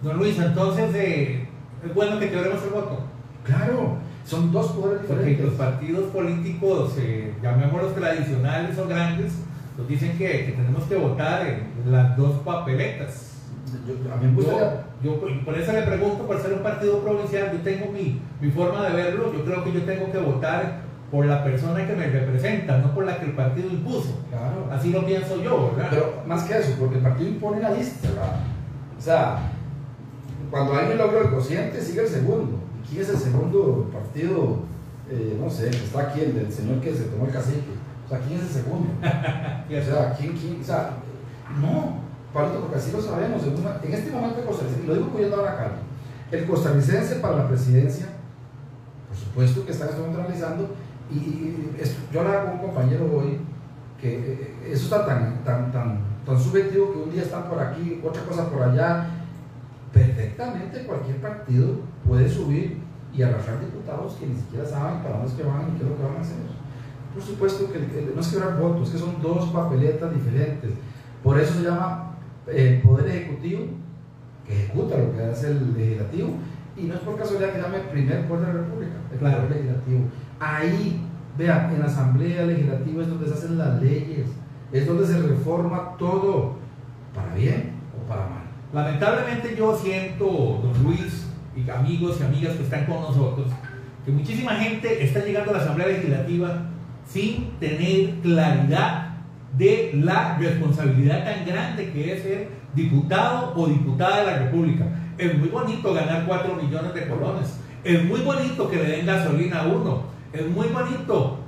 Don Luis, entonces eh, es bueno que quebremos el voto. Claro, son dos poderes Porque diferentes. los partidos políticos, eh, llamémoslos tradicionales o grandes, nos dicen que, que tenemos que votar en las dos papeletas. Yo- a mí me Yo, por eso le pregunto, por ser un partido provincial, yo tengo mi, mi forma de verlo, yo creo que yo tengo que votar por la persona que me representa, no por la que el partido impuso. Claro. Así lo pienso yo, ¿verdad? Pero más que eso, porque el partido impone la lista, ¿verdad? O sea, cuando alguien logra el cociente, sigue el segundo. ¿Y quién es el segundo partido? Eh, no sé, que está aquí, el del señor que se tomó el cacique. O sea, ¿quién es el segundo? O sea, ¿quién, quién? O sea, no, Pablito, porque así lo sabemos. En, una- en este momento costarricense, lo digo cuidando ahora acá, el costarricense para la presidencia, por supuesto que está analizando, y, y- es- yo hablaba con un compañero hoy que eh, eso está tan, tan, tan, tan subjetivo que un día están por aquí, otra cosa por allá. Perfectamente cualquier partido puede subir y arrastrar diputados que ni siquiera saben para dónde es que van y qué es lo que van a hacer. Por supuesto que el- el- no es quebrar votos, que son dos papeletas diferentes. Por eso se llama eh, Poder Ejecutivo, que ejecuta lo que hace el Legislativo, y no es por casualidad que llame primer Poder de la República, el Claro. Poder Legislativo. Ahí, vean, en la Asamblea Legislativa es donde se hacen las leyes, es donde se reforma todo, para bien o para mal. Lamentablemente yo siento, don Luis, y amigos y amigas que están con nosotros, que muchísima gente está llegando a la Asamblea Legislativa sin tener claridad de la responsabilidad tan grande que es ser diputado o diputada de la República. Es muy bonito ganar 4 millones de colones. Es muy bonito que le den gasolina a uno. Es muy bonito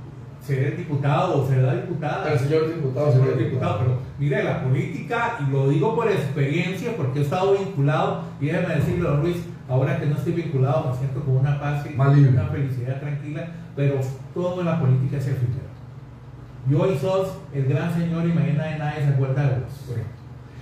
ser diputado o ser la diputada. señor diputado, Señor diputado, pero mire, la política, y lo digo por experiencia, porque he estado vinculado, y déjeme decirle, don Luis, ahora que no estoy vinculado, me siento con una paz y una felicidad tranquila, pero todo en la política es efímero. Y hoy sos el gran señor y mañana de nadie se acuerda de vos.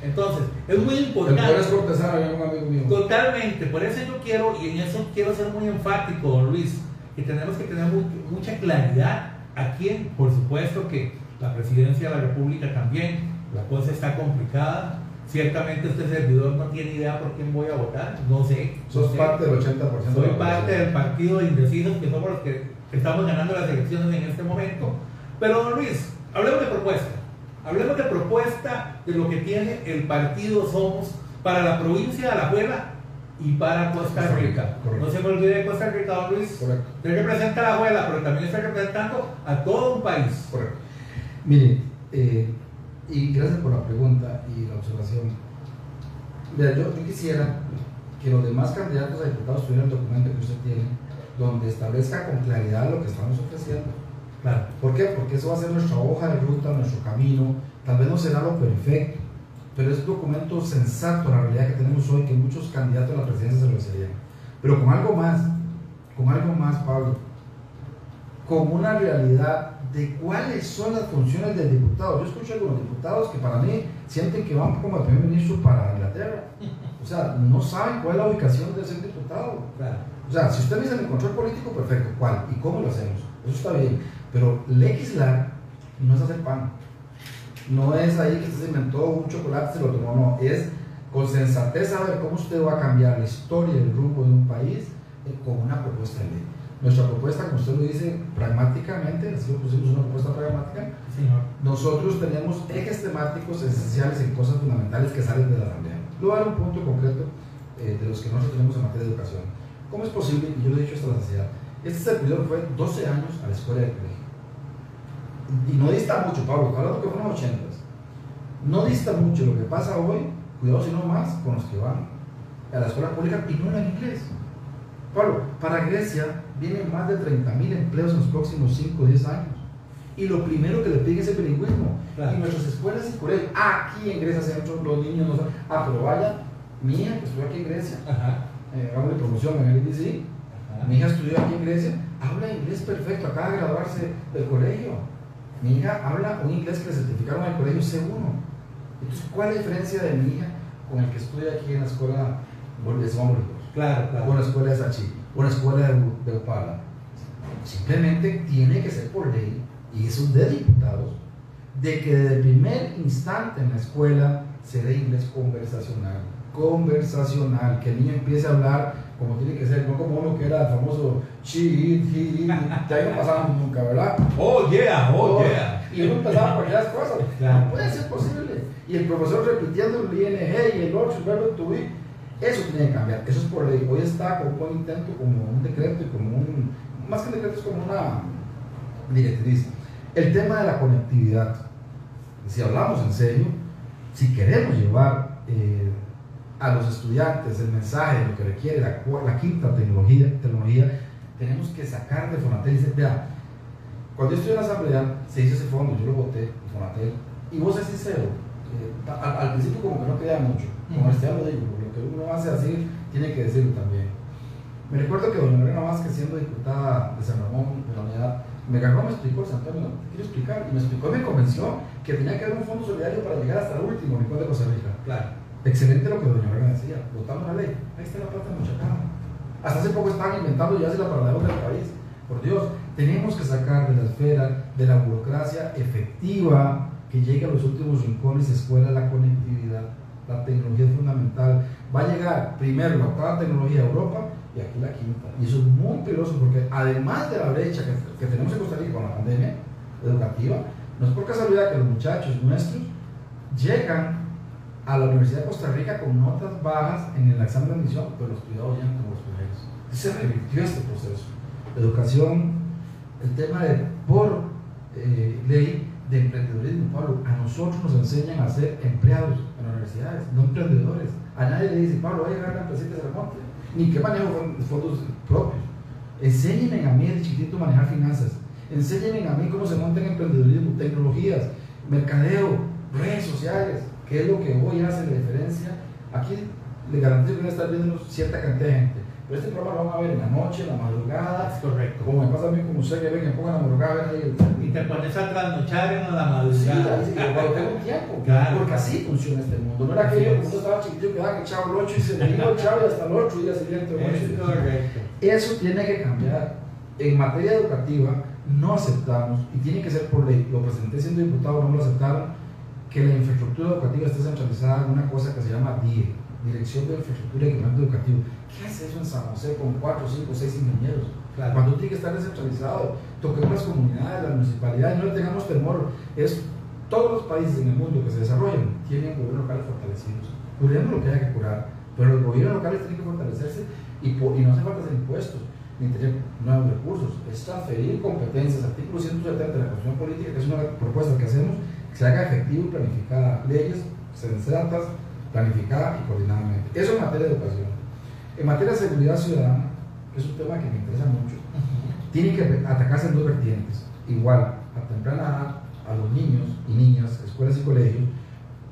Entonces, es muy El importante. es cortesano, yo un amigo mío. Totalmente, por eso yo quiero, y en eso quiero ser muy enfático, don Luis, que tenemos que tener mu- mucha claridad a quién, por supuesto que la presidencia de la República también, la cosa está complicada, ciertamente este servidor no tiene idea por quién voy a votar, no sé. no Sos sé. parte del 80% Soy de la parte del partido de indecisos que somos los que estamos ganando las elecciones en este momento. Pero, don Luis, hablemos de propuesta. Hablemos de propuesta de lo que tiene el partido Somos para la provincia de Alajuela y para Costa Rica, correcto. No se me olvide de Costa Rica, don Luis. Correcto. Usted representa a Alajuela, pero también está representando a todo un país. Correcto. Mire, eh, y gracias por la pregunta y la observación. Mira, yo, yo quisiera que los demás candidatos a diputados tuvieran el documento que usted tiene, donde establezca con claridad lo que estamos ofreciendo. Claro. ¿Por qué? Porque eso va a ser nuestra hoja de ruta, nuestro camino. Tal vez no será lo perfecto, pero es un documento sensato a la realidad que tenemos hoy, que muchos candidatos a la presidencia se lo desearían. Pero con algo más, con algo más, Pablo, con una realidad de cuáles son las funciones del diputado. Yo escucho a algunos diputados que para mí sienten que van como el primer ministro para Inglaterra. O sea, no saben cuál es la ubicación de ser diputado. O sea, si usted me dice el control político, perfecto. ¿Cuál? ¿Y cómo lo hacemos? Eso está bien. Pero legislar no es hacer pan. No es ahí que usted se inventó un chocolate, se lo tomó, no. Es con sensatez saber cómo usted va a cambiar la historia y el rumbo de un país eh, con una propuesta de ley. Nuestra propuesta, como usted lo dice, pragmáticamente, así lo pusimos una propuesta pragmática, nosotros tenemos ejes temáticos esenciales en cosas fundamentales que salen de la Asamblea. Luego voy a dar un punto concreto eh, de los que nosotros tenemos en materia de educación. ¿Cómo es posible? Y yo lo he dicho hasta la sociedad. Este servidor fue 12 años a la escuela de colegio. Y no dista mucho, Pablo, hablando que fueron 80. No dista mucho lo que pasa hoy, cuidado si no más, con los que van a la escuela pública y no hablan inglés. Pablo, para Grecia vienen más de 30.000 empleos en los próximos 5 o 10 años. Y lo primero que le piden es el bilingüismo. Y nuestras escuelas y colegios, aquí en Grecia Centro, los niños no saben. Ah, pero vaya, mi hija que estudió aquí en Grecia, eh, de promoción en el IDC, mi hija estudió aquí en Grecia, habla inglés perfecto, acaba de graduarse del colegio. Mi hija habla un inglés que le certificaron en el colegio C1. Entonces, ¿cuál es la diferencia de mi hija con el que estudia aquí en la escuela de Simón Claro, claro. O la escuela de Sachi, o la escuela de, de Opala. Simplemente tiene que ser por ley, y es un de diputados, de que desde el primer instante en la escuela se dé inglés conversacional. Conversacional, que el niño empiece a hablar como tiene que ser, no como uno que era el famoso chi, he, que ahí no pasaba nunca, ¿verdad? Oh, yeah, oh, yeah. Y uno empezaba por aquellas cosas. No puede ser posible. Y el profesor repitiendo el ING y el otro, el verbo to be eso tiene que cambiar, eso es por ley. Hoy está como un intento, como un decreto y como un, más que un decreto, es como una directriz. El tema de la conectividad, si hablamos en serio, si queremos llevar eh, a los estudiantes el mensaje lo que requiere la, la quinta tecnología, tecnología, tenemos que sacar de Fonatel y decir, vea, cuando yo estoy en la asamblea, se hizo ese fondo, yo lo voté, Fonatel, y vos es sincero, eh, al, principio como que no quería mucho, como este lo digo, que uno hace así, tiene que decirlo también. Me recuerdo que doña Lorena Vázquez, siendo diputada de San Ramón, de la unidad, me agarró, me explicó Antonio, te quiero explicar, y me explicó y me convenció que tenía que haber un fondo solidario para llegar hasta el último rincón de Costa Rica. Claro. Excelente lo que doña Lorena decía, votamos la ley, ahí está la plata Mochacán. Hasta hace poco estaban inventando ya la para del país. Por Dios, tenemos que sacar de la esfera de la burocracia efectiva que llegue a los últimos rincones escuela la conectividad. La tecnología es fundamental va a llegar primero la octava tecnología a Europa y aquí la quinta. Y eso es muy peligroso porque además de la brecha que, tenemos en Costa Rica con la pandemia educativa, no es por casualidad que los muchachos nuestros llegan a la Universidad de Costa Rica con notas bajas en el examen de admisión, pero los cuidados llegan como los primeros. Se revirtió este proceso. Educación, el tema de por eh, ley de emprendedurismo, Pablo, a nosotros nos enseñan a ser empleados en las universidades, no emprendedores. A nadie le dice, Pablo, voy a llegar a la empresa de remonte, ni que manejo fondos propios. Enséñenme a mí de chiquitito manejar finanzas. Enséñenme a mí cómo se monta en emprendedurismo, tecnologías, mercadeo, redes sociales, que es lo que hoy hace la diferencia. Aquí le garantizo que van a estar viendo cierta cantidad de gente pero este programa lo van a ver en la noche, en la madrugada. Es correcto. Como me pasa a mí, como usted que ven, que pongan la madrugada. Ahí Y te pones a trasnochar en la madrugada. Sí, cuando tengo tiempo. Claro. Porque así funciona este mundo. No era que yo, cuando estaba chiquitito, que daban echado el 8 y se me iba echado y hasta el 8 y ya siguiente. Es correcto. Eso tiene que cambiar. En materia educativa, no aceptamos, y tiene que ser por ley, lo presenté siendo diputado, no lo aceptaron, que la infraestructura educativa esté centralizada en una cosa que se llama DIE, Dirección de Infraestructura y Equipamiento Educativo ¿Qué hace eso en San José con 4, 5, 6 ingenieros? Cuando tiene que estar descentralizado, toquemos las comunidades, las municipalidades, no le tengamos temor. Es todos los países en el mundo que se desarrollan tienen gobiernos locales fortalecidos. Curemos lo que haya que curar, pero los gobiernos locales tienen que fortalecerse y, y no hace falta hacer impuestos ni tener nuevos recursos, es transferir competencias. Artículo 170 de la Constitución Política, que es una propuesta que hacemos, se haga efectivo y planificada. Leyes sensatas, planificadas y coordinadamente. Eso en materia de educación. En materia de seguridad ciudadana, que es un tema que me interesa mucho, tiene que atacarse en dos vertientes. Igual, a temprana edad, a los niños y niñas, escuelas y colegios,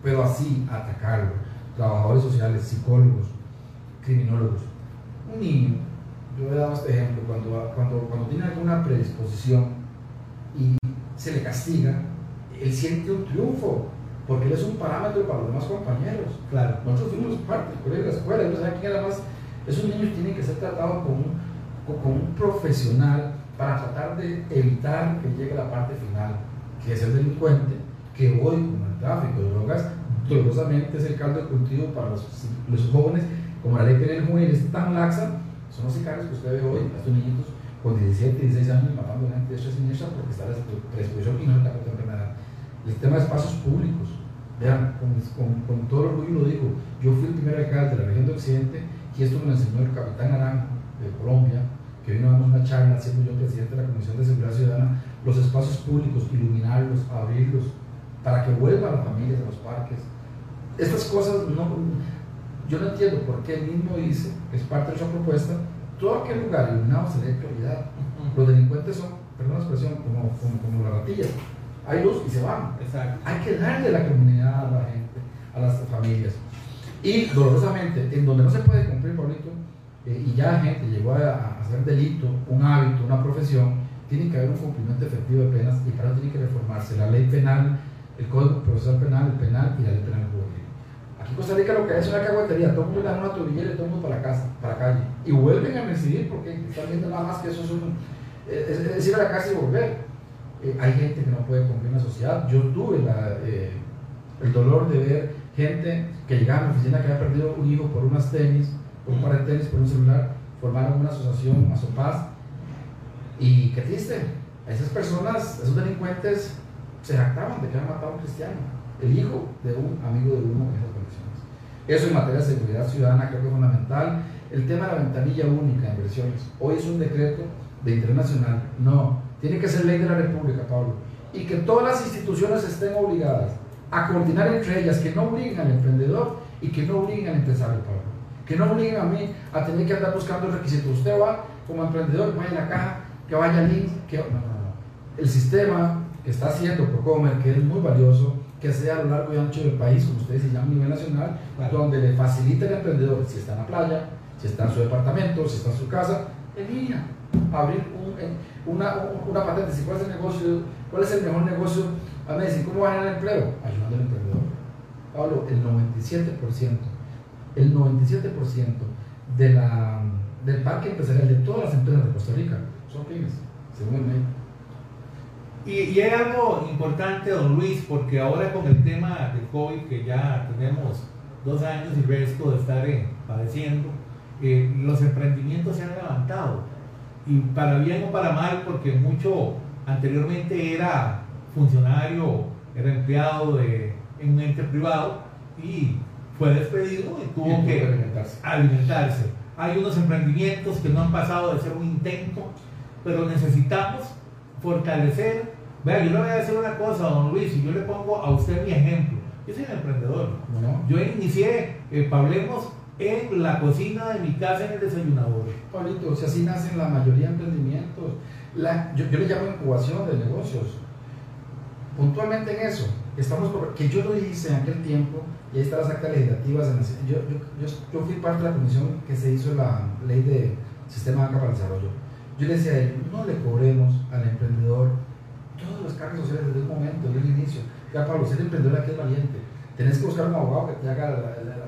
pero así atacarlo. Trabajadores sociales, psicólogos, criminólogos. Un niño, yo he dado este ejemplo, cuando, cuando, cuando tiene alguna predisposición y se le castiga, él siente un triunfo, porque él es un parámetro para los demás compañeros. Claro. Nosotros fuimos parte del colegio de la escuela, no saben quién era más. Esos niños tienen que ser tratados como un, como un profesional para tratar de evitar que llegue la parte final, que es el delincuente, que hoy, con el tráfico de drogas, dolorosamente es el caldo de cultivo para los, los jóvenes, como la ley penal juvenil es tan laxa, son los sicarios que usted ve hoy, estos niñitos con 17, 16 años matando gente de esta siniestra porque está la predisposición y no está con enfermedad. El tema de espacios públicos, vean, con, con, con, todo orgullo lo digo, yo fui el primer alcalde de la región de Occidente y esto me lo enseñó el capitán Naranjo de Colombia, que vino a darnos una charla siendo yo presidente de la Comisión de Seguridad Ciudadana, los espacios públicos, iluminarlos, abrirlos, para que vuelvan las familias a los parques. Estas cosas no, yo no entiendo por qué el mismo dice, es parte de su propuesta, todo aquel lugar iluminado se dé prioridad. Los delincuentes son, perdón la expresión, como, como, como las ratillas. Hay luz y se van. Exacto. Hay que darle la comunidad, a la gente, a las familias. Y dolorosamente, en donde no se puede cumplir, Pablito, eh, y ya la gente llegó a, a, hacer delito, un hábito, una profesión, tiene que haber un cumplimiento efectivo de penas y para eso tiene que reformarse la ley penal, el Código Procesal Penal, el penal y la ley penal juvenil. Aquí en Costa Rica lo que hay es una caguetería, todo el mundo le da una tobillera y todo el mundo para casa, para la calle. Y vuelven a recibir porque están viendo nada más que eso es un. Es, es ir a la casa y volver. Eh, hay gente que no puede cumplir en la sociedad. Yo tuve eh, el dolor de ver gente que llegaba a mi oficina que había perdido un hijo por unas tenis, por un par de tenis, por un celular, formaron una asociación, Mazopaz. Y qué triste, esas personas, esos delincuentes, se jactaban de que habían matado a un cristiano, el hijo de un amigo de uno en esas condiciones. Eso en materia de seguridad ciudadana creo que es fundamental. El tema de la ventanilla única de inversiones. Hoy es un decreto de interés nacional. No, tiene que ser ley de la República, Pablo. Y que todas las instituciones estén obligadas a coordinar entre ellas, que no obliguen al emprendedor y que no obliguen al empresario, Pablo. Que no obliguen a mí a tener que andar buscando requisitos. Usted va como emprendedor, vaya a la caja, que vaya al link, que... No, no, no. El sistema que está haciendo Procomer, que es muy valioso, que sea a lo largo y ancho del país, como ustedes se a nivel nacional, claro. donde le facilite al emprendedor, si está en la playa, si está en su departamento, si está en su casa, en línea, abrir un, una, una patente, cuál es el negocio, cuál es el mejor negocio, a mí decir, ¿cómo va a el empleo? Ayudando al emprendedor. Pablo, el 97%, el 97% de la, del parque empresarial de todas las empresas de Costa Rica son pymes, según el. Y, y, hay algo importante, don Luis, porque ahora con el tema del COVID, que ya tenemos dos años y resto de estar eh, padeciendo, eh, los emprendimientos se han levantado. Y para bien o para mal, porque mucho anteriormente era funcionario, era empleado de, en un ente privado y fue despedido y tuvo Y que alimentarse. alimentarse. Hay unos emprendimientos que no han pasado de ser un intento, pero necesitamos fortalecer. Vea, yo le voy a decir una cosa, don Luis, y yo le pongo a usted mi ejemplo. Yo soy un emprendedor. Yo inicié, eh, Pablemos, en la cocina de mi casa en el desayunador. Pablito, o sea, así nacen la mayoría de emprendimientos. La, yo, yo le llamo incubación de negocios. Puntualmente en eso, estamos que yo lo hice en aquel tiempo, y ahí están las actas legislativas. yo, yo, yo, fui parte de la comisión que se hizo la ley de Sistema Banca para el Desarrollo. Yo le decía a él, no le cobremos al emprendedor todos los cargos sociales desde un momento, desde el inicio. Ya, Pablo, ser emprendedor aquí es valiente. Tenés que buscar un abogado que te haga la- la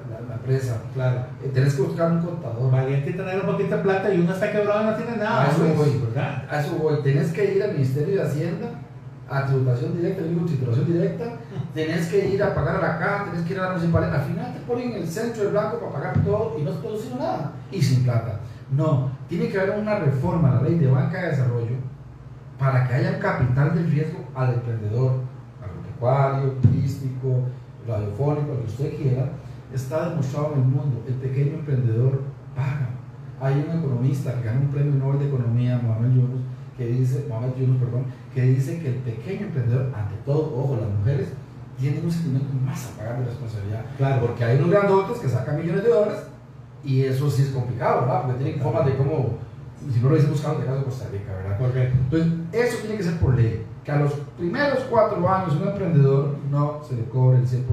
empresa. Claro. Eh, tenés que buscar un contador. Valiente tener un poquito de plata y uno está quebrado y no tiene nada. A eso pues, voy. ¿verdad? A eso voy. Tenés que ir al Ministerio de Hacienda a tributación directa, yo digo titulación directa. Tenés que ir a pagar a la caja, tenés que ir a la municipalidad. Al final te ponen en el centro del blanco para pagar todo y no has producido nada. Y sin plata. No, tiene que haber una reforma a la ley de banca de desarrollo para que haya capital de riesgo al emprendedor, agropecuario, turístico, radiofónico, lo que usted quiera. Está demostrado en el mundo, el pequeño emprendedor paga. Hay un economista que ganó un premio Nobel de Economía, Mohamed Yunus, que dice, Mohamed Yunus, perdón, que dice que el pequeño emprendedor, ante todo, ojo, las mujeres, tienen un sentimiento más a pagar de responsabilidad. Claro. Porque hay unos grandotes que sacan millones de dólares y eso sí es complicado, ¿verdad? Porque tienen formas de cómo, si no lo dicen buscando de caso de Costa Rica, ¿verdad? Correcto. Entonces, eso tiene que ser por ley. Que a los primeros cuatro años un emprendedor no se le cobre el 100%,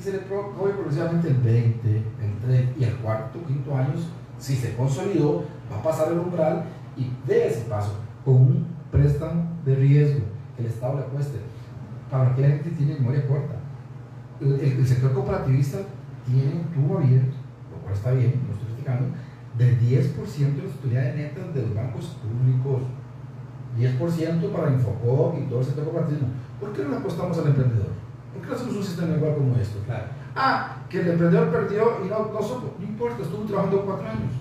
que se le pro- cobre progresivamente el 20%, el 30%, y el cuarto, quinto año, si se consolidó, va a pasar el umbral y dé ese paso con un préstamo de riesgo, el Estado le cueste. Para que la gente tiene memoria corta. El, sector cooperativista tiene un tubo abierto, lo cual está bien, no estoy criticando, del 10% de las utilidades netas de los bancos públicos. 10% para Infocop y todo el sector cooperativismo. ¿Por qué no le apostamos al emprendedor? ¿Por qué hacemos un sistema igual como esto? Claro. Ah, que el emprendedor perdió y no, no, no importa, estuvo trabajando cuatro años.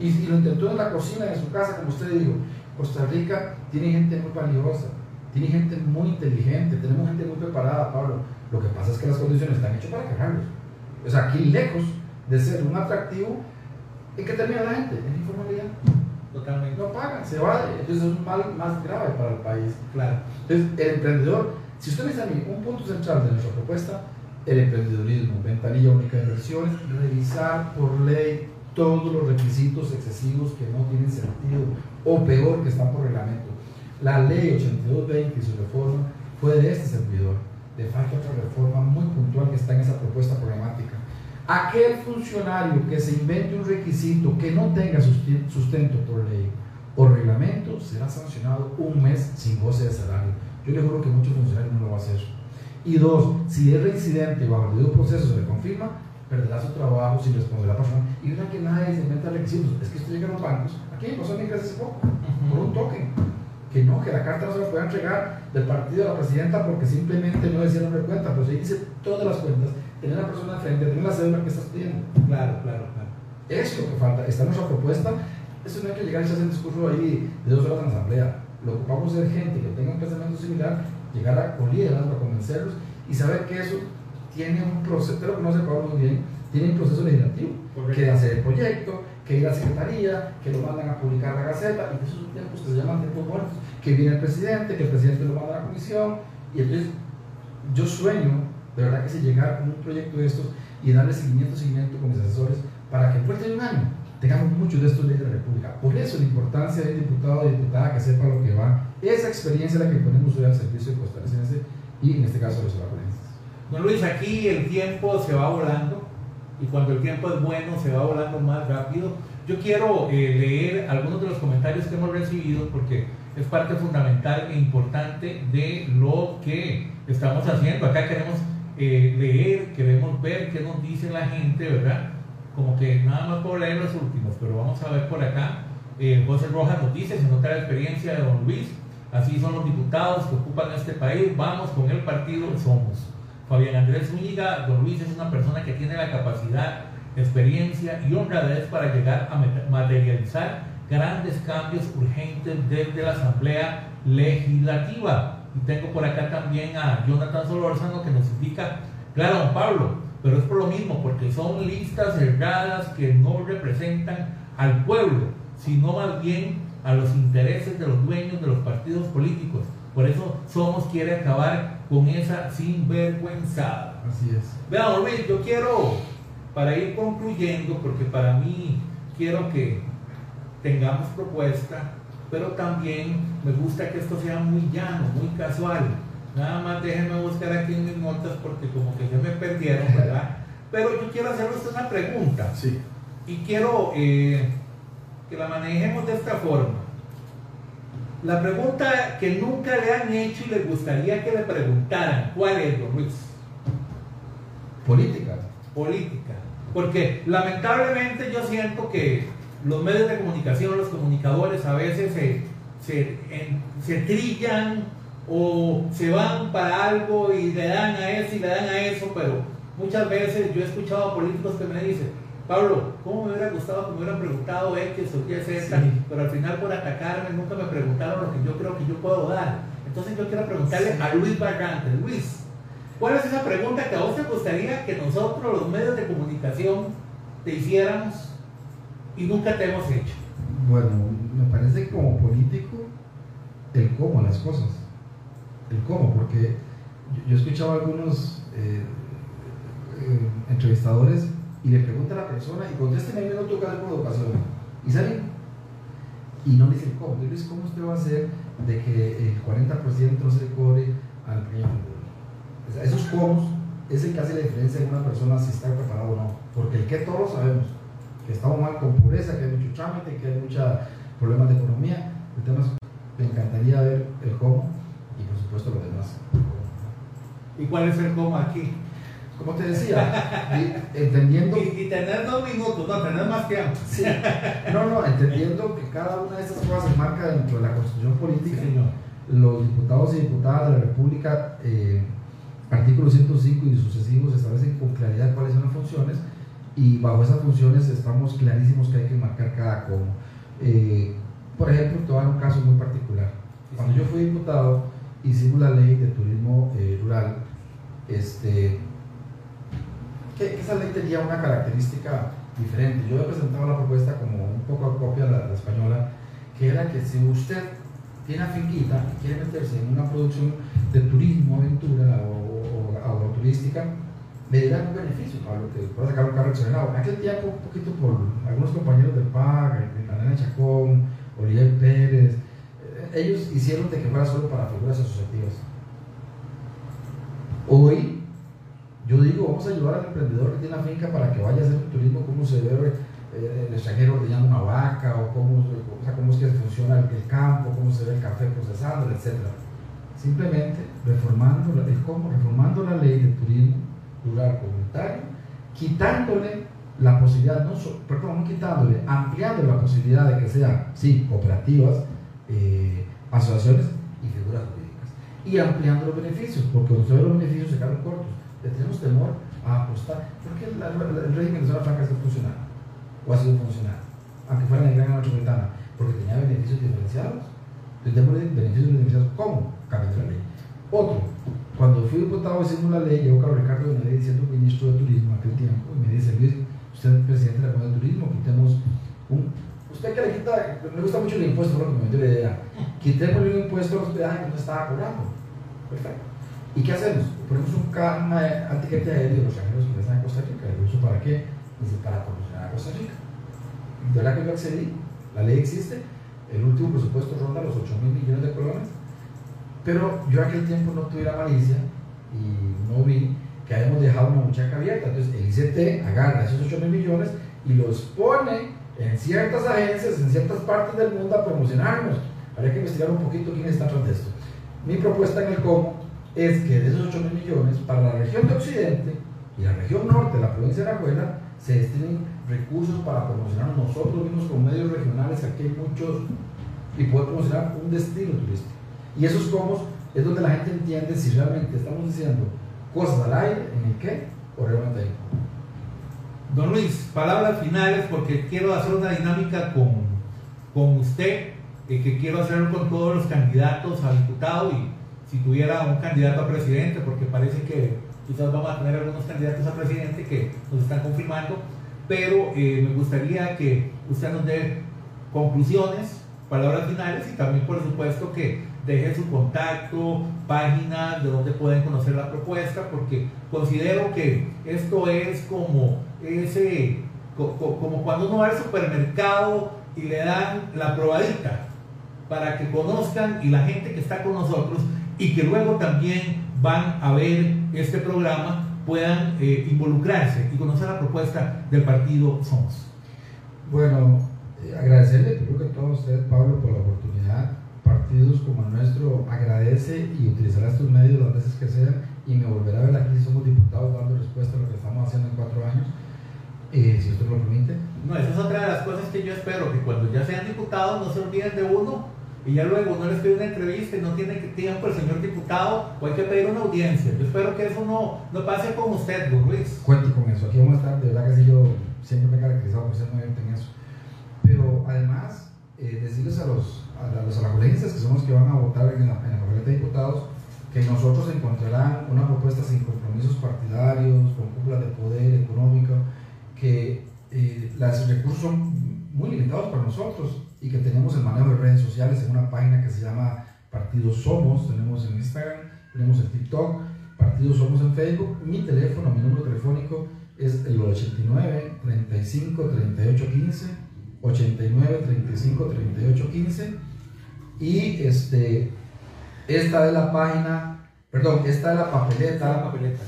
Y, y, lo intentó en la cocina de su casa, como usted dijo. Costa Rica tiene gente muy valiosa, tiene gente muy inteligente, tenemos gente muy preparada, Pablo. Lo que pasa es que las condiciones están hechas para quejarlos. O sea, aquí lejos de ser un atractivo, ¿en qué termina la gente? En informalidad. Totalmente. No pagan, se va. Entonces es un mal más grave para el país. Claro. Entonces, el emprendedor, si usted me dice a mí, un punto central de nuestra propuesta, el emprendedurismo, ventanilla única de inversiones, revisar por ley todos los requisitos excesivos que no tienen sentido o peor que están por reglamento. La ley 8220 y su reforma fue de este servidor. Le falta otra reforma muy puntual que está en esa propuesta programática. Aquel funcionario que se invente un requisito que no tenga sustento por ley o reglamento será sancionado un mes sin goce de salario. Yo le juro que muchos funcionarios no lo van a hacer. Y dos, si es reincidente bajo el debido proceso se le confirma, perderá su trabajo sin responder a la persona. Y una que nadie se inventa requisitos. Es que esto llega a los bancos. Aquí me pasó en mi casa hace poco, por un token. Que no, que la carta no se la puedan entregar del partido a la presidenta porque simplemente no decía nombre de cuenta, pero si dice todas las cuentas, tener la persona frente, tener la cédula que estás pidiendo. Claro, claro, claro. Eso es lo que falta. Está nuestra propuesta. Eso no hay que llegar y hacer un discurso ahí de dos horas en la asamblea. Lo que vamos a ser gente que tenga un pensamiento similar, llegar a, con liderazgo a convencerlos y saber que eso tiene un proceso, pero no se muy bien, tiene un proceso legislativo, que hacer el proyecto, que ir a la secretaría, que lo mandan a publicar la gaceta, y esos son tiempos que se llaman tiempos muertos, que viene el presidente, que el presidente lo manda a la comisión, y entonces yo sueño, de verdad que si llegar con un proyecto de estos y darle seguimiento, seguimiento con mis asesores, para que en de un año tengamos muchos de estos leyes de la República. Por eso la importancia del diputado o diputada que sepa lo que va, esa experiencia es la que ponemos hoy al servicio de costarricense y en este caso de los alajuelenses. Don Luis, aquí el tiempo se va volando y cuando el tiempo es bueno se va volando más rápido. Yo quiero eh, leer algunos de los comentarios que hemos recibido porque es parte fundamental e importante de lo que estamos haciendo. Acá queremos eh, leer, queremos ver qué nos dice la gente, ¿verdad? Como que nada más puedo leer los últimos, pero vamos a ver por acá. Eh, José Rojas nos dice, se nota la experiencia de don Luis, así son los diputados que ocupan este país, vamos con el partido, somos. Fabián Andrés Zúñiga, don Luis es una persona que tiene la capacidad, experiencia y honradez para llegar a materializar grandes cambios urgentes desde la Asamblea Legislativa. Y tengo por acá también a Jonathan Solórzano que nos indica, claro, don Pablo, pero es por lo mismo, porque son listas cerradas que no representan al pueblo, sino más bien a los intereses de los dueños de los partidos políticos. Por eso Somos quiere acabar con esa sinvergüenzada. Así es. Vean, Luis, yo quiero, para ir concluyendo, porque para mí quiero que tengamos propuesta, pero también me gusta que esto sea muy llano, muy casual. Nada más déjenme buscar aquí en mis notas porque como que ya me perdieron, ¿verdad? Pero yo quiero hacerles una pregunta. Sí. Y quiero eh, que la manejemos de esta forma. La pregunta que nunca le han hecho y les gustaría que le preguntaran, ¿cuál es, don Luis? Política. Política. Porque lamentablemente yo siento que los medios de comunicación, los comunicadores a veces se, se, trillan o se van para algo y le dan a eso y le dan a eso, pero muchas veces yo he escuchado a políticos que me dicen, Pablo, ¿cómo me hubiera gustado que me hubieran preguntado X o Y, Z? Pero al final por atacarme nunca me preguntaron lo que yo creo que yo puedo dar. Entonces yo quiero preguntarle a Luis Barrante, Luis, ¿cuál es esa pregunta que a vos te gustaría que nosotros los medios de comunicación te hiciéramos y nunca te hemos hecho? Bueno, me parece que como político, el cómo las cosas. El cómo, porque yo, he escuchado a algunos eh, eh, entrevistadores y le pregunta a la persona y contesta en el minuto cada por educación. Y salen y no dicen cómo. Entonces, ¿cómo usted va a hacer de que el 40% no se cobre al pequeño Esos cómo es el que hace la diferencia en una persona si está preparado o no. Porque el que todos sabemos, que estamos mal con pureza, que hay mucho trámite, que hay muchos problemas de economía. El tema es, me encantaría ver el cómo supuesto los demás. ¿Y cuál es el cómo aquí? Como te decía, entendiendo... Y, tener dos minutos, no, tener más tiempo. Sí. No, no, entendiendo que cada una de estas cosas se marca dentro de la constitución política. los diputados y diputadas de la República, eh, artículo 105 y sucesivos, establecen con claridad cuáles son las funciones y bajo esas funciones estamos clarísimos que hay que marcar cada cómo. Eh, por ejemplo, te voy a dar un caso muy particular. Cuando yo fui diputado, hicimos la ley de turismo eh, rural. Este, que, esa ley tenía una característica diferente. Yo he presentado la propuesta como un poco a copia de la, española, que era que si usted tiene finquita y quiere meterse en una producción de turismo, aventura o, agroturística, le dan un beneficio, Pablo, que pueda sacar un carro exagerado. En aquel tiempo, un poquito por algunos compañeros del PAC, la nena Chacón, Oliver Pérez, ellos hicieron de que fuera solo para figuras asociativas. Hoy, yo digo, vamos a ayudar al emprendedor que tiene la finca para que vaya a hacer un turismo, cómo se ve eh, el extranjero ordeñando una vaca, o cómo, o sea, cómo es que funciona el, campo, cómo se ve el café procesado, etc. Simplemente reformando, el cómo, reformando la ley de turismo rural comunitario, quitándole la posibilidad, no perdón, quitándole, ampliando la posibilidad de que sean, sí, cooperativas, eh, asociaciones y figuras jurídicas. Y ampliando los beneficios, porque los beneficios se quedan cortos. Le tenemos temor a apostar. porque el, el, régimen de zona franca está funcionando? ¿O ha sido funcional? Aunque fuera en la gran metropolitana, porque tenía beneficios diferenciados. Tenemos beneficios diferenciados, ¿cómo? Cambiando la ley. Otro, cuando fui diputado hicimos una ley, llegó Carlos Ricardo de ley diciendo ministro de Turismo aquel tiempo, y me dice, Luis, usted es presidente de la Comisión de Turismo, quitemos un... Usted que le quita, me gusta mucho el impuesto, por lo que me dio la idea, quitemos un impuesto a los hospedaje que no estaba cobrando. Perfecto. ¿Y qué hacemos? Ponemos un karma antiquete aéreo de los extranjeros que están en Costa Rica. ¿Y uso para qué? Dice, para promocionar a Costa Rica. De verdad que yo accedí, la ley existe, el último presupuesto ronda los 8 mil millones de colones, pero yo aquel tiempo no tuviera malicia y no vi que hayamos dejado una muchacha abierta. Entonces el ICT agarra esos 8 mil millones y los pone en ciertas agencias, en ciertas partes del mundo a promocionarnos. Habría que investigar un poquito quién está atrás de esto. Mi propuesta en el cómo es que de esos 8 mil millones, para la región de Occidente y la región norte, la provincia de Arajuela, se destinen recursos para promocionar nosotros mismos con medios regionales, aquí hay muchos, y poder promocionar un destino turístico. Y esos cómo es donde la gente entiende si realmente estamos diciendo cosas al aire, en el qué, o realmente hay. Don Luis, palabras finales porque quiero hacer una dinámica con, con usted, y que quiero hacerlo con todos los candidatos a diputado y si tuviera un candidato a presidente, porque parece que quizás vamos a tener algunos candidatos a presidente que nos están confirmando, pero eh, me gustaría que usted nos dé conclusiones, palabras finales y también por supuesto que dejen su contacto, páginas de donde pueden conocer la propuesta, porque considero que esto es como ese, como cuando uno va al supermercado y le dan la probadita para que conozcan y la gente que está con nosotros y que luego también van a ver este programa puedan eh, involucrarse y conocer la propuesta del partido Somos. Bueno, eh, agradecerle, creo que a todos ustedes, Pablo, por la oportunidad. Partidos como el nuestro agradece y utilizará estos medios las veces que sean y me volverá a ver aquí. Si somos diputados dando respuesta a lo que estamos haciendo en cuatro años, eh, si usted lo permite. No, esa es otra de las cosas que yo espero, que cuando ya sean diputados no se olviden de uno y ya luego no les pide una entrevista y no tiene tiempo el señor diputado o hay que pedir una audiencia. Yo espero que eso no, no pase con usted, don Luis. Cuente con eso, aquí vamos a estar, de verdad que sí, yo siempre me he caracterizado por ser muy en eso. Pero además, eh, decirles a los a los alajuelenses, que son los que van a votar en la, en de Diputados, que nosotros encontrarán una propuesta sin compromisos partidarios, con cúpula de poder económico, que eh, los recursos son muy limitados para nosotros y que tenemos el manejo de redes sociales en una página que se llama Partidos Somos, tenemos en Instagram, tenemos en TikTok, Partidos Somos en Facebook, mi teléfono, mi número telefónico es el 89 35 38 15, 89 35 38 15 y este, esta es la página, perdón, esta es la papeleta. La papeleta.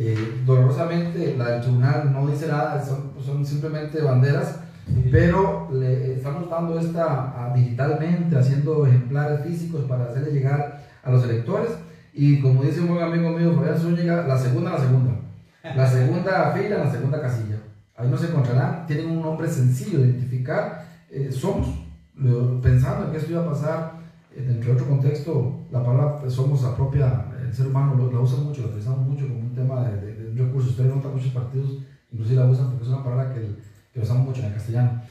Eh, dolorosamente la del tribunal no dice nada, son, son simplemente banderas, pero le estamos dando esta digitalmente, haciendo ejemplares físicos para hacerle llegar a los electores. Y como dice un buen amigo mío, Fabián Zúñiga, la segunda, la segunda. La segunda fila, la segunda casilla. Ahí no se encontrarán. Tienen un nombre sencillo de identificar. Eh, somos, pensando en que esto iba a pasar, eh, dentro de otro contexto, la palabra pues, somos la propia, el ser humano lo, la usa mucho, la utilizamos mucho como un tema de, de, de recurso. Ustedes notan muchos partidos, inclusive la usan porque es una palabra que, que usamos mucho en el castellano.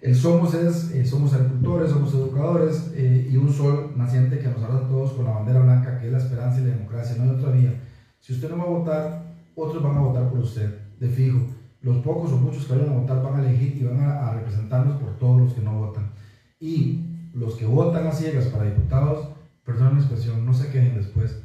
El somos es, eh, somos agricultores, somos educadores y un sol naciente que nos habla a todos con la bandera blanca, que es la esperanza y la democracia, no hay otra vía. Si usted no va a votar, otros van a votar por usted, de fijo. Los pocos o muchos que vayan a votar van a elegir y van a, representarnos por todos los que no votan. Y los que votan a ciegas para diputados, perdón la expresión, no se quejen después.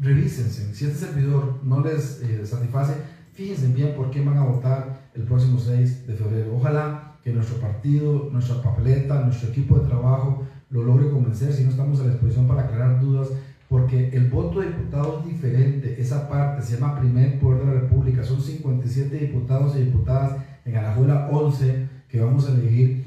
Revísense. Si este servidor no les eh, satisface, fíjense bien por qué van a votar el próximo 6 de febrero. Ojalá que nuestro partido, nuestra papeleta, nuestro equipo de trabajo lo logre convencer si no estamos a la disposición para aclarar dudas porque el voto de diputados es diferente, esa parte se llama primer poder de la República, son 57 diputados y diputadas en Alajuela 11 que vamos a elegir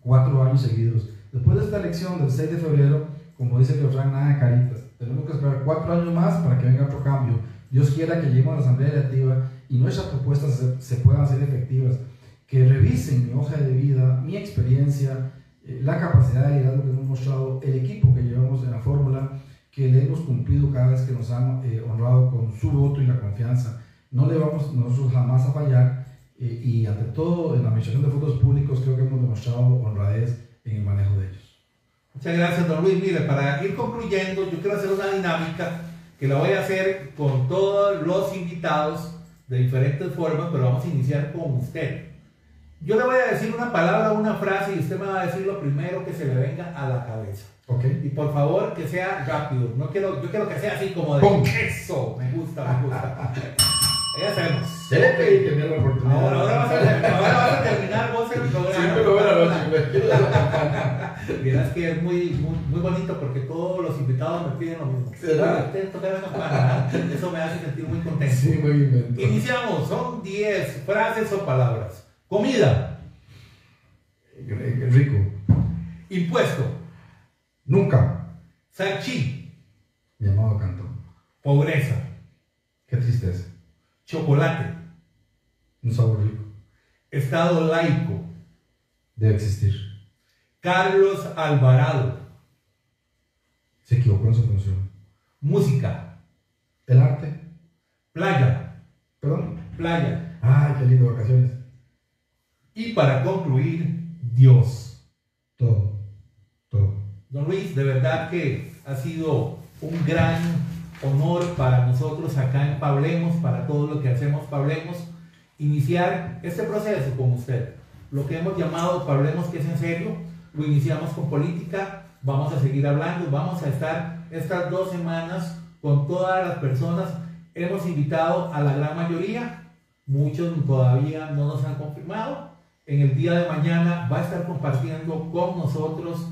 cuatro años seguidos. Después de esta elección del 6 de febrero, como dice que nada de caritas, tenemos que esperar cuatro años más para que venga otro cambio. Dios quiera que lleguemos a la Asamblea Legislativa y nuestras propuestas se, se puedan hacer efectivas, que revisen mi hoja de vida, mi experiencia, eh, la capacidad de liderazgo que hemos mostrado, el equipo que llevamos en la fórmula, que le hemos cumplido cada vez que nos han eh, honrado con su voto y la confianza. No le vamos nosotros jamás a fallar eh, y ante todo en la administración de fondos públicos creo que hemos demostrado honradez en el manejo de ellos. Muchas gracias, don Luis. Mire, para ir concluyendo, yo quiero hacer una dinámica que la voy a hacer con todos los invitados de diferentes formas, pero vamos a iniciar con usted. Yo le voy a decir una palabra, una frase y usted me va a decir lo primero que se le venga a la cabeza. Y por favor que sea rápido. No quiero, yo quiero que sea así como de eso. Me gusta, me gusta. Ahí hacemos. Le pedí que me la oportunidad. Ahora, ahora, vas a, ahora vas a terminar vos el programa. Siempre lo veo a la noche. Verás que es muy, muy, muy, bonito porque todos los invitados me piden lo mismo. ¿Será? Eso me hace sentir muy contento. Sí, muy bien. Iniciamos. Son 10 frases o palabras. Comida. Rico. Impuesto. Nunca. Sachi. Mi amado canto. Pobreza. Qué tristeza. Chocolate. Un sabor rico. Estado laico. Debe existir. Carlos Alvarado. Se equivocó en su función. Música. El arte. Playa. ¿Perdón? Playa. Ay, qué lindo, vacaciones. Y para concluir, Dios. Todo. Todo. Don Luis, de verdad que ha sido un gran honor para nosotros acá en Pablemos, para todo lo que hacemos Pablemos, iniciar este proceso con usted. Lo que hemos llamado Pablemos, que es en serio, lo iniciamos con política, vamos a seguir hablando, vamos a estar estas dos semanas con todas las personas. Hemos invitado a la gran mayoría, muchos todavía no nos han confirmado. En el día de mañana va a estar compartiendo con nosotros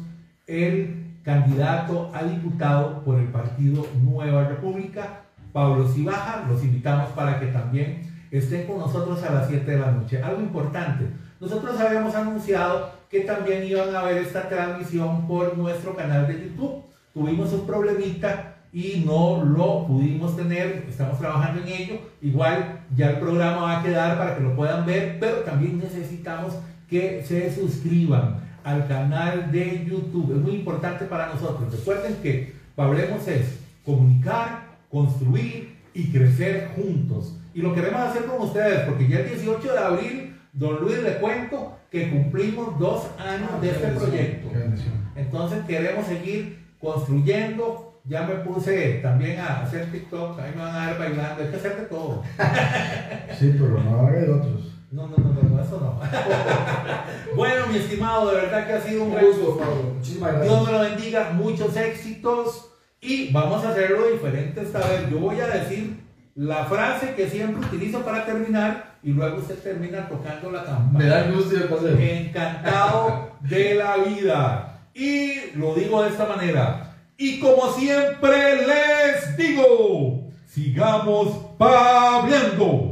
el candidato a diputado por el partido Nueva República, Pablo Cibaja. Los invitamos para que también estén con nosotros a las 7 de la noche. Algo importante, nosotros habíamos anunciado que también iban a ver esta transmisión por nuestro canal de YouTube. Tuvimos un problemita y no lo pudimos tener, estamos trabajando en ello. Igual ya el programa va a quedar para que lo puedan ver, pero también necesitamos que se suscriban al canal de YouTube. Es muy importante para nosotros. Recuerden que Pablemos es comunicar, construir y crecer juntos. Y lo queremos hacer con ustedes, porque ya el 18 de abril, don Luis le cuento que cumplimos dos años de este proyecto. Entonces queremos seguir construyendo. Ya me puse también a hacer TikTok, a mí me van a dar bailando, hay que hacer de todo. Sí, pero no haga de otros. No, no, no, no, eso no. bueno, mi estimado, de verdad que ha sido un gusto. Muchísimas gracias. Dios me lo bendiga, muchos éxitos y vamos a hacerlo diferente esta vez. Yo voy a decir la frase que siempre utilizo para terminar y luego usted termina tocando la campana. Me da Encantado de la vida. Y lo digo de esta manera. Y como siempre les digo, sigamos paviando.